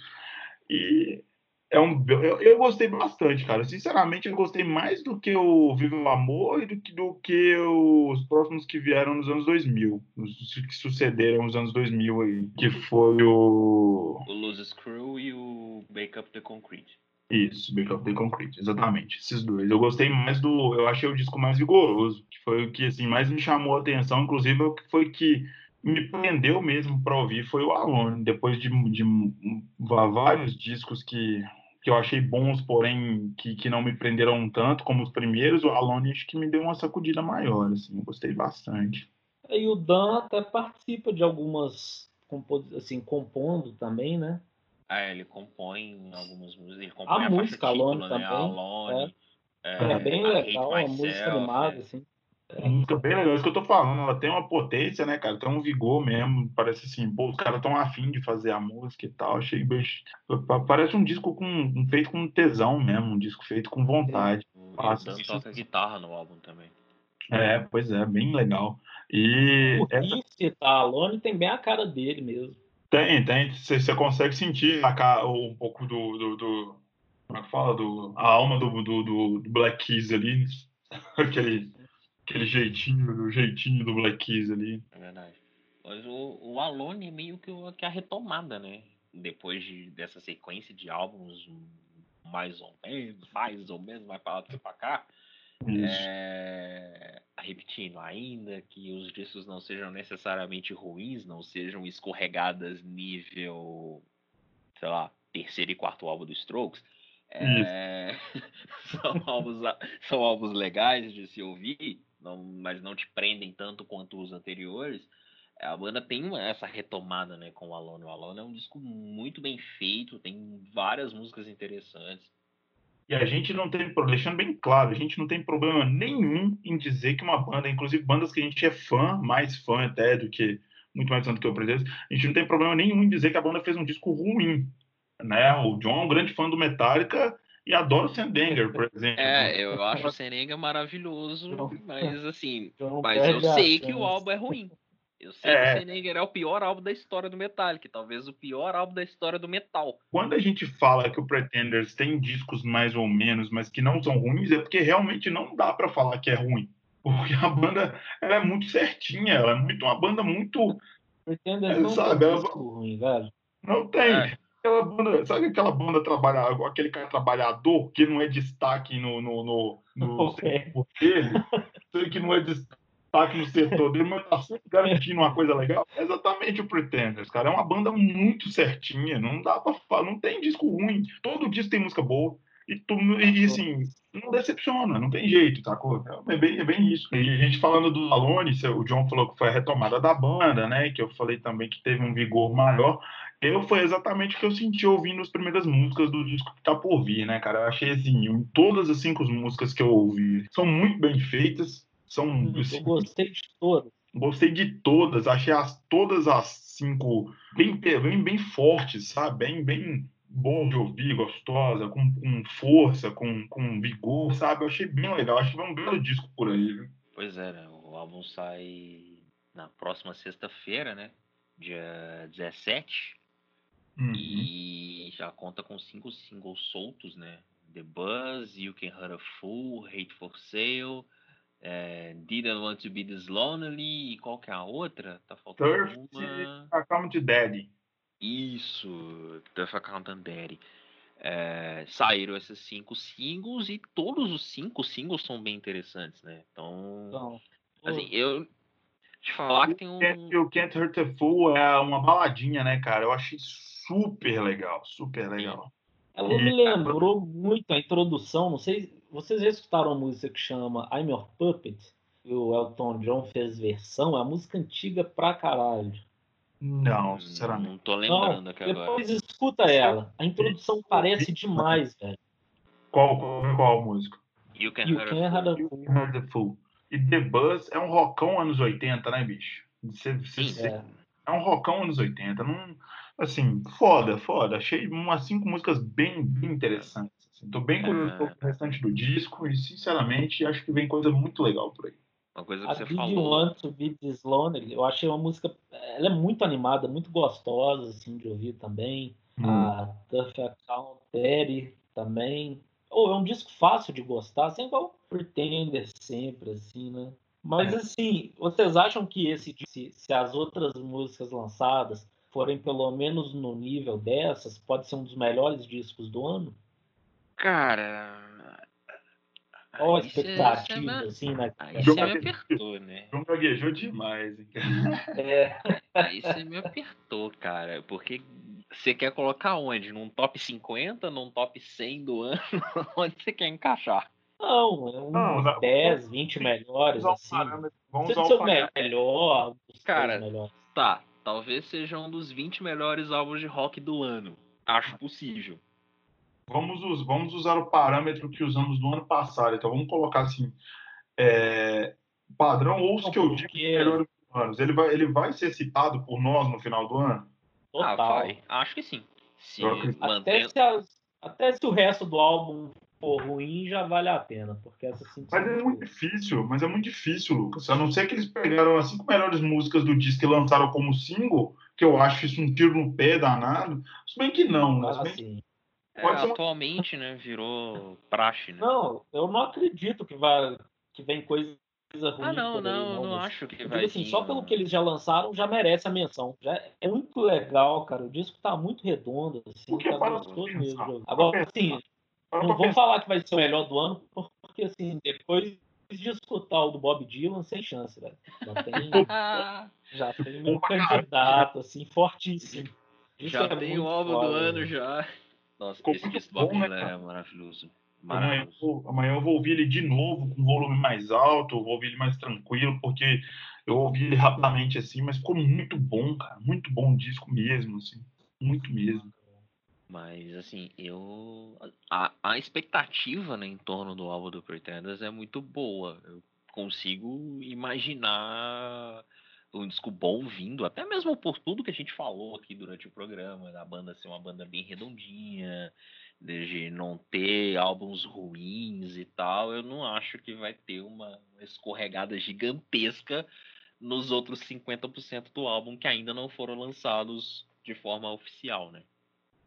E é um, eu, eu, gostei bastante, cara. Sinceramente, eu gostei mais do que o Viva o Amor e do que, do que os próximos que vieram nos anos 2000, os que sucederam nos anos 2000 aí, que foi o... O Lose Screw e o Make Up the Concrete. Isso, Make Up the Concrete, exatamente, esses dois. Eu gostei mais do... Eu achei o disco mais vigoroso, que foi o que, assim, mais me chamou a atenção, inclusive, o que foi que me prendeu mesmo para ouvir foi o Alone, depois de, de, vários discos que, que eu achei bons, porém que, que não me prenderam tanto como os primeiros, o Alone acho que me deu uma sacudida maior, assim, gostei bastante. E o Dan até participa de algumas, assim, compondo também, né? Ah, ele compõe algumas músicas, ele compõe a, a música Alone né? também. Alone, é. É, é bem legal, uma música animada, é. assim. É música bem legal, isso que eu tô falando. Ela tem uma potência, né, cara? Tem um vigor mesmo. Parece assim, pô, os caras tão afim de fazer a música e tal. Achei bem. Parece um disco com, feito com tesão mesmo, um disco feito com vontade. Passa, assim, toca guitarra no álbum também. É, pois é, bem legal. E. O essa... tá, Alone tem bem a cara dele mesmo. Tem, tem. Você consegue sentir a cara, um pouco do, do, do. Como é que fala? Do, a alma do, do, do Black Keys ali. Aquele Aquele jeitinho, o jeitinho do Black Keys ali. É verdade. Mas o, o Alone é meio que, que a retomada, né? Depois de, dessa sequência de álbuns mais ou menos, mais ou menos, mais pra lá do pra cá. É, repetindo ainda que os discos não sejam necessariamente ruins, não sejam escorregadas nível, sei lá, terceiro e quarto álbum do Strokes. É, são, álbuns, são álbuns legais de se ouvir, não, mas não te prendem tanto quanto os anteriores, a banda tem essa retomada né, com o Alone. O Alone é um disco muito bem feito, tem várias músicas interessantes. E a gente não tem, deixando bem claro, a gente não tem problema nenhum em dizer que uma banda, inclusive bandas que a gente é fã, mais fã até do que, muito mais fã do que o Presidente, a gente não tem problema nenhum em dizer que a banda fez um disco ruim. Né? O John é um grande fã do Metallica e adoro o Sendenger, por exemplo. É, eu acho o Sendenger maravilhoso, mas assim, mas eu sei que o álbum é ruim. Eu sei é. que o Sendenger é o pior álbum da história do Metallica, talvez o pior álbum da história do metal. Quando a gente fala que o Pretenders tem discos mais ou menos, mas que não são ruins, é porque realmente não dá para falar que é ruim. Porque a banda ela é muito certinha, ela é muito uma banda muito. Pretenders é, não sabe, tem ela... ruim, velho. Não tem. É. Aquela banda, sabe aquela banda trabalhador, aquele cara trabalhador que não é destaque no, no, no, no okay. dele, que não é destaque no setor dele, mas tá sempre garantindo uma coisa legal. É exatamente o Pretenders, cara. É uma banda muito certinha. Não dá pra falar, não tem disco ruim. Todo disco tem música boa. E, tu, e assim, não decepciona, não tem jeito, tá? É bem, é bem isso. E a gente falando do Alone, o John falou que foi a retomada da banda, né? Que eu falei também que teve um vigor maior. Eu foi exatamente o que eu senti ouvindo as primeiras músicas do disco que tá por vir, né, cara? Eu achei assim, todas as cinco músicas que eu ouvi são muito bem feitas. São, hum, assim, eu gostei de todas. Gostei de todas, achei as, todas as cinco bem, bem, bem fortes, sabe? Bem, bem bom de ouvir, gostosa, com, com força, com, com vigor, sabe? Eu achei bem legal, acho que vai um belo disco por aí. Viu? Pois é, né? O álbum sai na próxima sexta-feira, né? Dia 17. Uhum. E já conta com cinco singles soltos, né? The Buzz, You Can Hurt a Fool, Hate for Sale, é, Didn't Want to Be This Lonely e qual que é a outra? Tá faltando Thirst uma... Account Daddy. Isso, Turf Account Daddy. É, saíram esses cinco singles e todos os cinco singles são bem interessantes, né? Então, então assim, eu te falar que tem um... O Can't Hurt a Fool é uma baladinha, né, cara? Eu achei super legal, super legal. Ela me lembrou muito a introdução, não sei vocês já escutaram uma música que chama I'm Your Puppet? Que o Elton John fez versão? É uma música antiga pra caralho. Não, sinceramente. Não tô lembrando aqui agora. Depois escuta ela. A introdução parece demais, velho. Qual, qual, qual música? You Can, you can Hear the Fool. the Fool. E The Buzz é um rockão anos 80, né, bicho? Você, você, Sim, é. é um rockão anos 80. Não, assim, foda, foda. Achei umas cinco músicas bem, bem interessantes. Estou bem curioso é... o restante do disco e, sinceramente, acho que vem coisa muito legal por aí. Uma coisa que a você Big falou. Want to Be This Lonely, eu achei uma música. Ela é muito animada, muito gostosa assim, de ouvir também. Hum. A Tough Account Daddy também. Ou oh, é um disco fácil de gostar, sem igual Pretender sempre, assim, né? Mas é. assim, vocês acham que esse se, se as outras músicas lançadas forem pelo menos no nível dessas, pode ser um dos melhores discos do ano? Cara. Olha a expectativa, assim, né? Aí você me apertou, né? Não gaguejou demais, hein? É. Aí você me apertou, cara. Porque você quer colocar onde? Num top 50, num top 100 do ano? onde você quer encaixar? Não, é um não, 10, 20 melhores, assim. Vamos usar o melhor, Cara, tá. Talvez seja um dos 20 melhores álbuns de rock do ano. Acho possível. Vamos, vamos usar o parâmetro que usamos no ano passado. Então vamos colocar assim: é, padrão ou os que eu digo melhores anos. Ele vai, ele vai ser citado por nós no final do ano? Total. Ah, vai. Acho que sim. Se até, se as, até se o resto do álbum for ruim, já vale a pena. Porque essa sim, mas é muito difícil, mas é muito difícil, Lucas. A não ser que eles pegaram as cinco melhores músicas do disco e lançaram como single, que eu acho isso um tiro no pé danado. Se bem que não, né? Ah, sim. É, atualmente, uma... né, virou praxe, né? Não, eu não acredito que vai que vem coisa ruim. Ah, não, não, não, não acho que vai. Assim, só pelo que eles já lançaram, já merece a menção. Já é muito legal, cara. O disco tá muito redondo, assim, tá gostoso mesmo. Agora, assim, não vou falar que vai ser o melhor do ano, porque assim, depois de escutar o do Bob Dylan, sem chance, velho. Já tem, já tem um candidato, assim, fortíssimo. Isso já é tem o álbum do ano já. Nossa, Ficou esse disco bom, né, é maravilhoso. Amanhã eu, vou, amanhã eu vou ouvir ele de novo, com volume mais alto, vou ouvir ele mais tranquilo, porque eu ouvi ele rapidamente assim, mas ficou muito bom, cara. Muito bom o disco mesmo, assim. Muito mesmo. Mas, assim, eu. A, a expectativa né, em torno do álbum do Pretenders é muito boa. Eu consigo imaginar um disco bom vindo, até mesmo por tudo que a gente falou aqui durante o programa, da banda ser uma banda bem redondinha, de não ter álbuns ruins e tal, eu não acho que vai ter uma escorregada gigantesca nos outros 50% do álbum que ainda não foram lançados de forma oficial, né?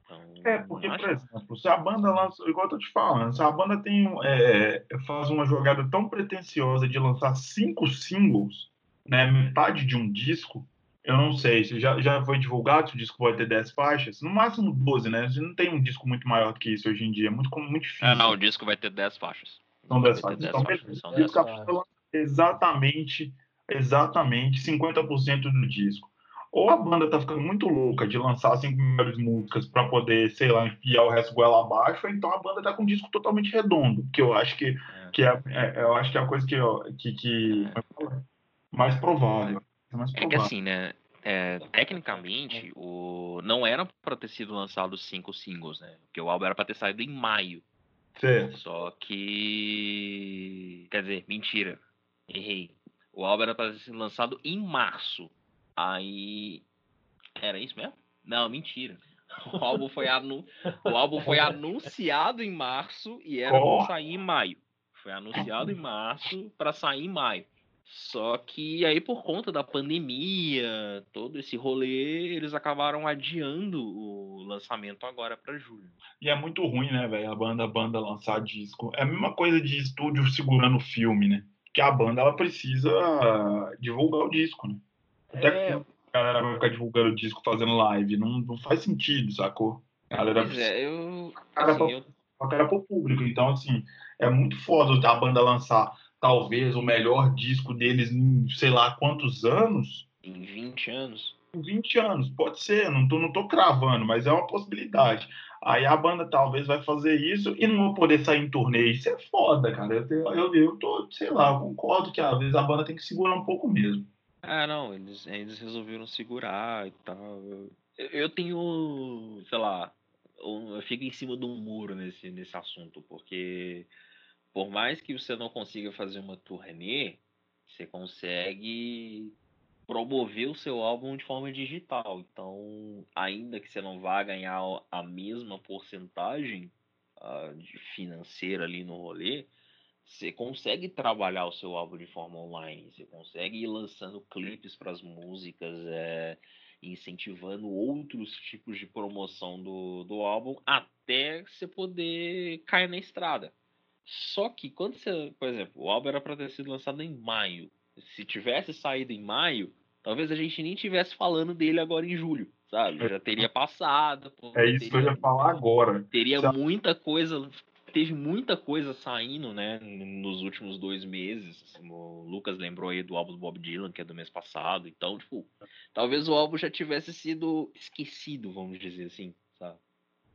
Então, é, porque, acho... por exemplo, se a banda lança, igual eu tô te falando, se a banda tem, é, faz uma jogada tão pretensiosa de lançar cinco singles, né, metade de um disco, eu não sei, se já, já foi divulgado se o disco vai ter 10 faixas, no máximo 12, né? Você não tem um disco muito maior do que isso hoje em dia, é muito, muito difícil. É, não, o disco vai ter 10 faixas. São 10 faixas. Então, faixas. São 10 faixas. Exatamente, exatamente 50% do disco ou a banda tá ficando muito louca de lançar cinco primeiras músicas para poder, sei lá, enfiar o resto goela abaixo, ou então a banda tá com um disco totalmente redondo, que eu acho que, é. que é, é, eu acho que é a coisa que, que, que é. mais provável. É, mais provável. é que assim, né? É, tecnicamente, o... não era para ter sido lançado cinco singles, né? Porque o álbum era para ter saído em maio. Certo. Só que. Quer dizer, mentira. Errei. O álbum era para ter sido lançado em março. Aí. Era isso mesmo? Não, mentira. O álbum foi, anu... o álbum foi anunciado em março e era oh. para sair em maio. Foi anunciado em março para sair em maio. Só que aí, por conta da pandemia, todo esse rolê, eles acabaram adiando o lançamento agora para julho. E é muito ruim, né, velho? A banda, a banda lançar disco. É a mesma coisa de estúdio segurando o filme, né? Que a banda ela precisa divulgar o disco, né? Até é... a galera vai ficar divulgando o disco fazendo live. Não, não faz sentido, sacou? A galera pois é, eu. Cara, assim, pra, eu... pro público. Então, assim, é muito foda a banda lançar talvez o melhor disco deles em sei lá quantos anos. Em 20 anos. Em 20 anos, pode ser, não tô, não tô cravando, mas é uma possibilidade. Aí a banda talvez vai fazer isso e não vou poder sair em turnê. Isso é foda, cara. Eu, eu, eu tô, sei lá, eu concordo que às vezes a banda tem que segurar um pouco mesmo. Ah, não, eles, eles resolveram segurar e tal. Eu, eu tenho, sei lá, eu fico em cima de um muro nesse, nesse assunto, porque por mais que você não consiga fazer uma turnê, você consegue promover o seu álbum de forma digital. Então, ainda que você não vá ganhar a mesma porcentagem uh, financeira ali no rolê, você consegue trabalhar o seu álbum de forma online, você consegue ir lançando clipes para as músicas, é, incentivando outros tipos de promoção do, do álbum até você poder cair na estrada. Só que quando você, por exemplo, o álbum era para ter sido lançado em maio. Se tivesse saído em maio, talvez a gente nem tivesse falando dele agora em julho, sabe? Já teria passado. é isso teria, que eu ia falar agora. Teria muita coisa teve muita coisa saindo, né, nos últimos dois meses. O Lucas lembrou aí do álbum do Bob Dylan, que é do mês passado. Então, tipo, talvez o álbum já tivesse sido esquecido, vamos dizer assim, sabe?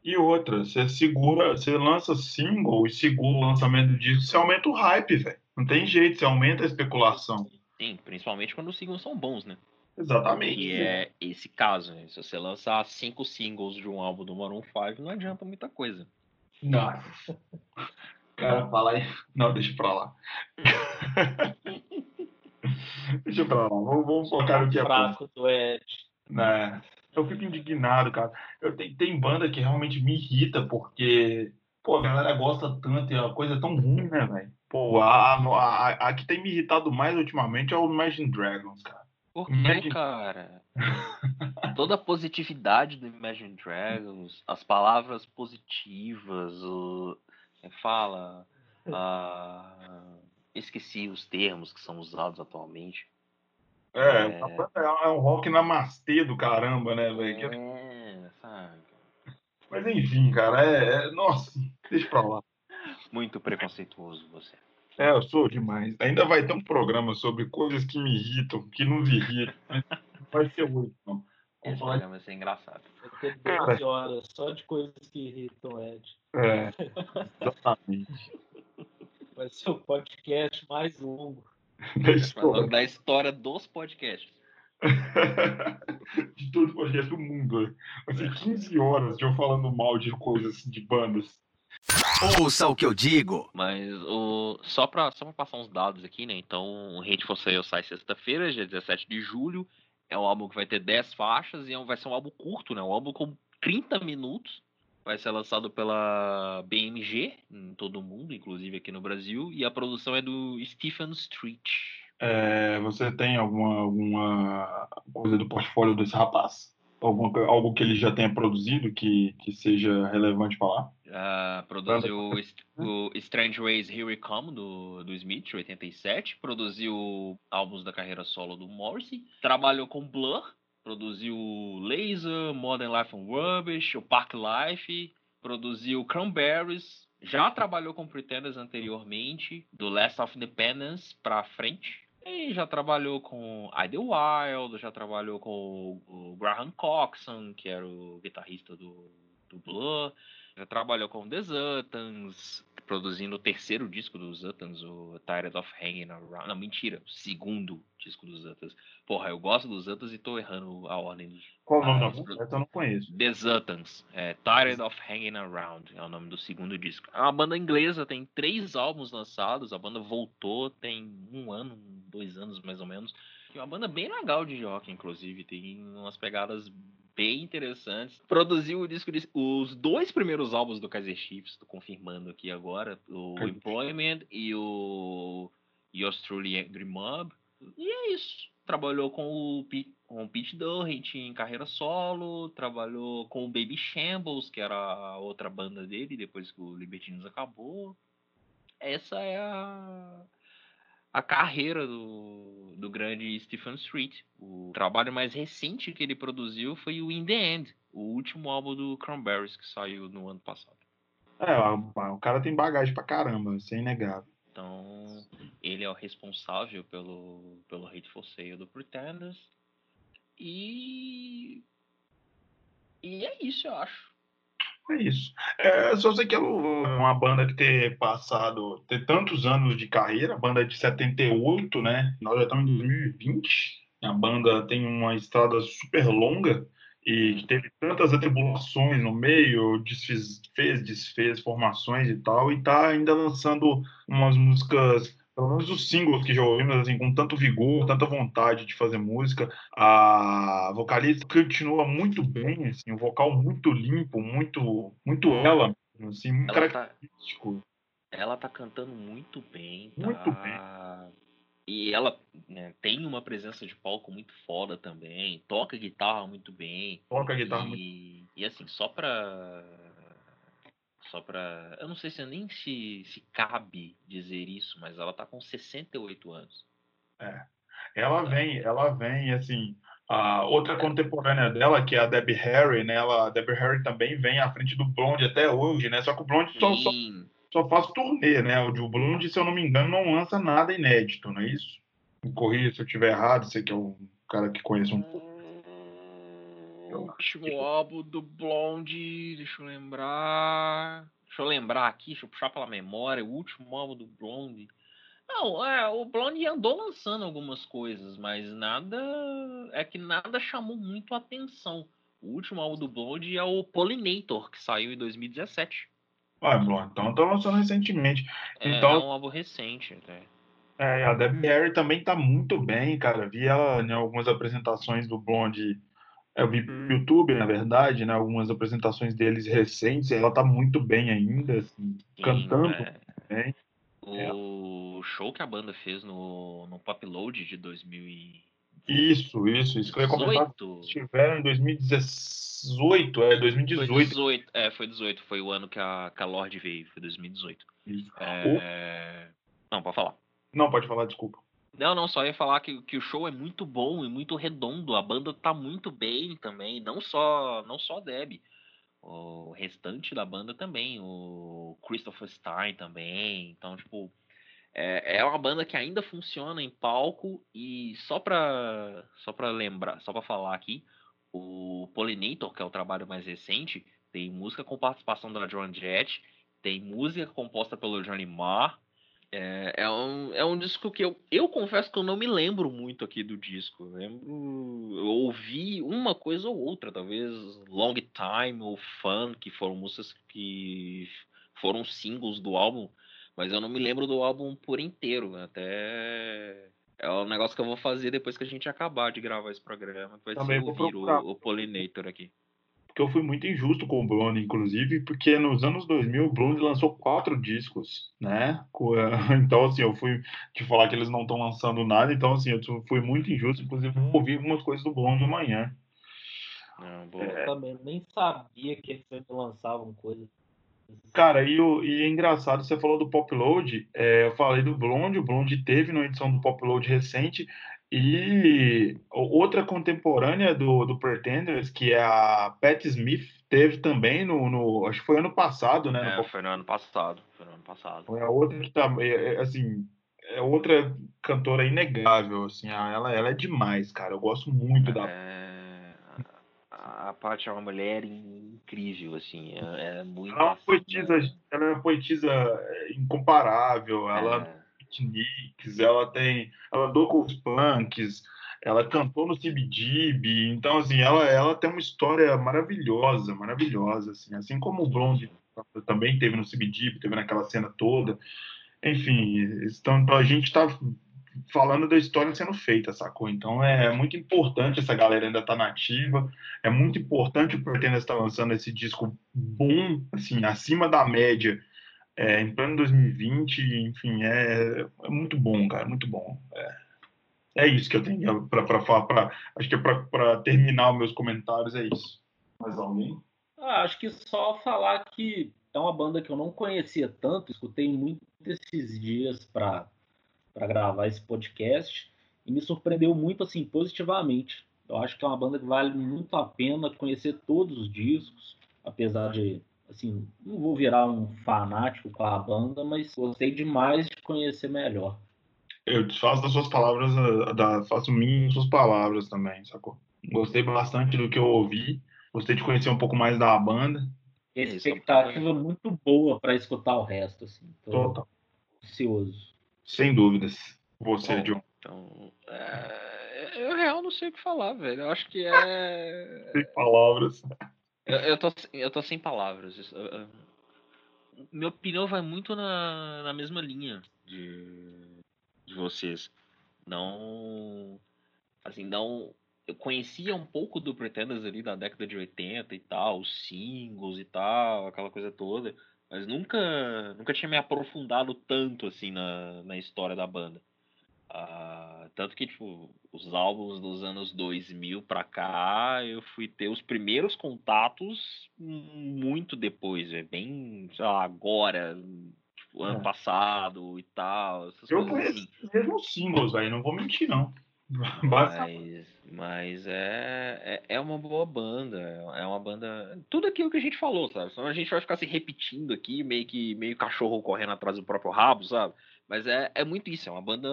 E outra, você segura, você lança single e segura o lançamento do disco, você aumenta o hype, velho. Não tem jeito, você aumenta a especulação. Sim, principalmente quando os singles são bons, né? Exatamente. E é esse caso, né? Se você lançar cinco singles de um álbum do Maroon 5, não adianta muita coisa. Não. Cara, fala aí. Não, deixa pra lá. deixa pra lá. Vamos, vamos focar no que é fraco do Ed. Né? Eu fico indignado, cara. Eu tenho, tem banda que realmente me irrita porque, pô, a galera gosta tanto e a coisa é tão ruim, né, velho? Pô, a, a, a, a, que tem me irritado mais ultimamente é o Imagine Dragons, cara. Por que, Imagine... cara? Toda a positividade do Imagine Dragons, as palavras positivas, o. É fala. Uh, esqueci os termos que são usados atualmente. É, é, é um rock namastê do caramba, né, velho? É, sabe? Mas enfim, cara, é, é, Nossa, deixa pra lá. Muito preconceituoso você. É, eu sou demais. Ainda vai ter um programa sobre coisas que me irritam, que nos irritam. vai ser hoje, não. Esse falar... programa vai ser engraçado. Vai ter 12 horas só de coisas que irritam Ed. É, exatamente. Vai ser o podcast mais longo da história. da história dos podcasts. de todo o podcast do mundo. Né? Vai ser 15 horas de eu falando mal de coisas, de bandas. Ouça o que eu digo. Mas o só para só pra passar uns dados aqui, né? Então, o Hate for Sale sai sexta-feira, dia 17 de julho. É um álbum que vai ter 10 faixas e é vai ser um álbum curto, né? Um álbum com 30 minutos. Vai ser lançado pela BMG em todo o mundo, inclusive aqui no Brasil. E a produção é do Stephen Street. É, você tem alguma, alguma coisa do portfólio desse rapaz? Alguma, algo que ele já tenha produzido que, que seja relevante falar? Uh, produziu o, Strange Ways Here We Come, do, do Smith, 87. Produziu álbuns da carreira solo do Morrissey. Trabalhou com Blur. Produziu Laser, Modern Life and Rubbish, o Park Life. Produziu Cranberries. Já trabalhou com Pretenders anteriormente, do Last of Independence pra frente. E já trabalhou com Idlewild, já trabalhou com o Graham Coxon, que era o guitarrista do, do Blur. Já trabalhou com The Zutans, produzindo o terceiro disco dos Zutans, o Tired of Hanging Around. Não, mentira, o segundo disco dos Zutans. Porra, eu gosto dos Zutans e tô errando a ordem dos. Qual o nome da música? Eu não conheço. The Zutans, é, Tired of Hanging Around é o nome do segundo disco. É uma banda inglesa, tem três álbuns lançados, a banda voltou tem um ano, dois anos mais ou menos. É uma banda bem legal de rock, inclusive, tem umas pegadas bem interessantes. Produziu o disco de, os dois primeiros álbuns do Kaiser Chiefs, tô confirmando aqui agora, o Employment e o Yours Truly Angry Mob. E é isso. Trabalhou com o, com o Pete Doherty em carreira solo, trabalhou com o Baby Shambles, que era a outra banda dele, depois que o Libertinos acabou. Essa é a, a carreira do, do grande Stephen Street. O trabalho mais recente que ele produziu foi o In The End, o último álbum do Cranberries que saiu no ano passado. É, o cara tem bagagem pra caramba, isso é inegável. Então, ele é o responsável pelo, pelo Hateful Sale do Pretenders. E. E é isso, eu acho. É isso. É, só sei que é uma banda que ter passado, ter tantos anos de carreira, banda de 78, né? Nós já estamos em 2020. A banda tem uma estrada super longa e teve tantas atribulações no meio, desfez, fez, desfez formações e tal, e tá ainda lançando umas músicas pelo menos os singles que já ouvimos, assim, com tanto vigor, tanta vontade de fazer música. A vocalista continua muito bem, assim, um vocal muito limpo, muito, muito ela, assim, muito ela tá característico. Tá, ela tá cantando muito bem, tá... Muito bem. E ela né, tem uma presença de palco muito foda também, toca guitarra muito bem. Toca guitarra e, muito E assim, só pra só para. Eu não sei se nem se, se cabe dizer isso, mas ela tá com 68 anos. É. Ela vem, ela vem, assim. A outra contemporânea dela, que é a Debbie Harry, né? Ela, a Debbie Harry também vem à frente do Blonde até hoje, né? Só que o Blonde só, só, só, faz turnê, né? O Blonde, se eu não me engano, não lança nada inédito, não é isso? Me corrija se eu estiver errado, você que é um cara que conhece um pouco. O último álbum do Blonde, deixa eu lembrar. Deixa eu lembrar aqui, deixa eu puxar pela memória. O último álbum do Blonde. Não, é, o Blonde andou lançando algumas coisas, mas nada. É que nada chamou muito a atenção. O último álbum do Blonde é o Pollinator, que saiu em 2017. Ah, Blonde, então tá lançando recentemente. É, então, é um álbum recente até. É, a Debbie Harry também tá muito bem, cara. Vi ela em algumas apresentações do Blonde YouTube, na verdade, né, algumas apresentações deles recentes, ela tá muito bem ainda, assim, Sim, cantando é. bem. O é. show que a banda fez no, no Pop Load de 2000 e... Isso, isso, isso que eu ia comentar. Estiveram em 2018, é, 2018. Foi 18, é, foi 18, foi o ano que a, que a Lorde veio, foi 2018. Isso. É... Não, pode falar. Não, pode falar, desculpa. Não, não, só ia falar que, que o show é muito bom e muito redondo. A banda tá muito bem também. Não só, não só Deb. O restante da banda também. O Christopher Stein também. Então, tipo, é, é uma banda que ainda funciona em palco. E só pra, só pra lembrar, só pra falar aqui, o Pollinator, que é o trabalho mais recente, tem música com participação da Joan Jett, tem música composta pelo Johnny Marr, É, é, um, é um disco que eu, eu confesso que eu não me lembro muito aqui do disco. Eu lembro. Eu ouvi uma coisa ou outra, talvez Long Time ou Fun, que foram músicas que foram singles do álbum, mas eu não me lembro do álbum por inteiro. Até. É um negócio que eu vou fazer depois que a gente acabar de gravar esse programa. Vai Também ser ouvir o, o Pollinator aqui porque eu fui muito injusto com o Blonde, inclusive, porque nos anos 2000 o Blonde lançou quatro discos, né? Então, assim, eu fui te falar que eles não estão lançando nada, então, assim, eu fui muito injusto, inclusive vou ouvir algumas coisas do Blonde amanhã. Ah, eu também nem sabia que eles lançavam coisas. Cara, e, o, e é engraçado, você falou do Pop Load, é, eu falei do Blonde, o Blonde teve na edição do Pop Load recente, e outra contemporânea do, do Pretenders, que é a Pat Smith, teve também no, no Acho que foi ano passado, né? É, no... foi no ano passado. Foi no ano passado. Foi a outra que tá. É, é, assim, é outra cantora inegável, assim. Ela, ela é demais, cara. Eu gosto muito da. É... A Pat é uma mulher incrível, assim. É, é muito. Ela é uma poetisa, ela é uma poetisa incomparável. Ela é beatniks, ela tem. Ela andou com os punks, ela cantou no CBGB, então assim, ela, ela tem uma história maravilhosa, maravilhosa, assim, assim como o Blonde também teve no CBGB, teve naquela cena toda. Enfim, então, a gente está falando da história sendo feita, sacou? Então é muito importante essa galera ainda estar tá nativa, é muito importante o Pretender estar lançando esse disco bom, assim, acima da média é, em plano 2020, enfim, é, é, muito bom, cara, muito bom. É, é isso que eu tenho para falar. Pra, acho que é para terminar os meus comentários, é isso. Mais alguém? Ah, acho que só falar que é uma banda que eu não conhecia tanto, escutei muito esses dias para gravar esse podcast e me surpreendeu muito assim positivamente. Eu acho que é uma banda que vale muito a pena conhecer todos os discos, apesar de assim, não vou virar um fanático com a banda, mas gostei demais de conhecer melhor. Eu faço das suas palavras, eh, da, faço minhas suas palavras também, sacou? Gostei bastante do que eu ouvi, gostei de conhecer um pouco mais da banda. Expectativa muito boa para escutar o resto, assim. Tô Total. Ansioso. Sem dúvidas. Você, Bom, John. Então, é... eu real não sei o que falar, velho. Eu acho que é. Sem palavras. Eu, eu, tô, eu tô sem palavras. minha opinião vai muito na, na mesma linha de, de vocês. Não. Assim, não. Eu conhecia um pouco do Pretenders ali da década de 80 e tal, os singles e tal, aquela coisa toda. Mas nunca, nunca tinha me aprofundado tanto assim na, na história da banda. Uh, tanto que, tipo, os álbuns dos anos 2000 pra cá, eu fui ter os primeiros contatos muito depois, é bem, sei lá, agora, tipo, ano é. passado e tal. eu conheço assim. mesmo singles aí, não vou mentir, não. Mas, mas é, é, é, uma boa banda. É uma banda. Tudo aquilo que a gente falou, sabe? Senão a gente vai ficar se repetindo aqui, meio que meio cachorro correndo atrás do próprio rabo, sabe? Mas é, é muito isso, é uma banda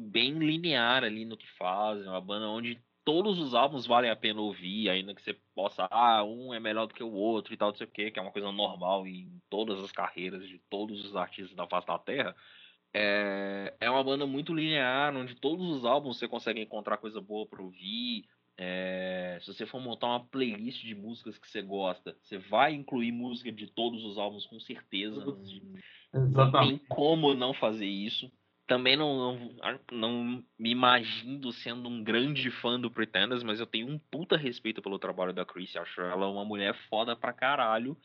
bem linear ali no que faz, é uma banda onde todos os álbuns valem a pena ouvir, ainda que você possa, ah, um é melhor do que o outro e tal, não sei o que, que é uma coisa normal em todas as carreiras de todos os artistas da face da Terra. É, é uma banda muito linear, onde todos os álbuns você consegue encontrar coisa boa para ouvir. É, se você for montar uma playlist de músicas que você gosta, você vai incluir música de todos os álbuns com certeza. Exatamente. Não tem como não fazer isso. Também não, não, não me imagino sendo um grande fã do Pretenders, mas eu tenho um puta respeito pelo trabalho da Chris. Acho ela uma mulher foda pra caralho.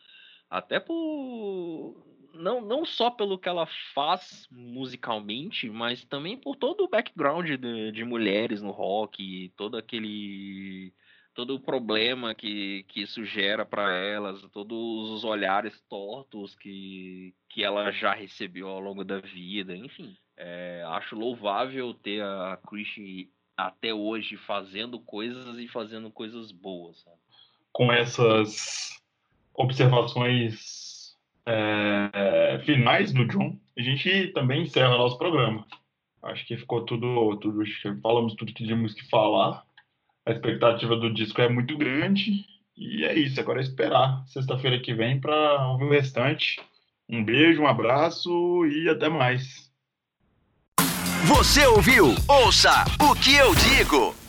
Até por. Não, não só pelo que ela faz musicalmente, mas também por todo o background de, de mulheres no rock, todo aquele todo o problema que, que isso gera para elas, todos os olhares tortos que, que ela já recebeu ao longo da vida, enfim. É, acho louvável ter a Christie até hoje fazendo coisas e fazendo coisas boas. Sabe? Com essas observações é, finais do John, a gente também encerra nosso programa. Acho que ficou tudo, tudo falamos tudo que tínhamos que falar a expectativa do disco é muito grande. E é isso, agora é esperar sexta-feira que vem para ouvir o restante. Um beijo, um abraço e até mais. Você ouviu? Ouça o que eu digo.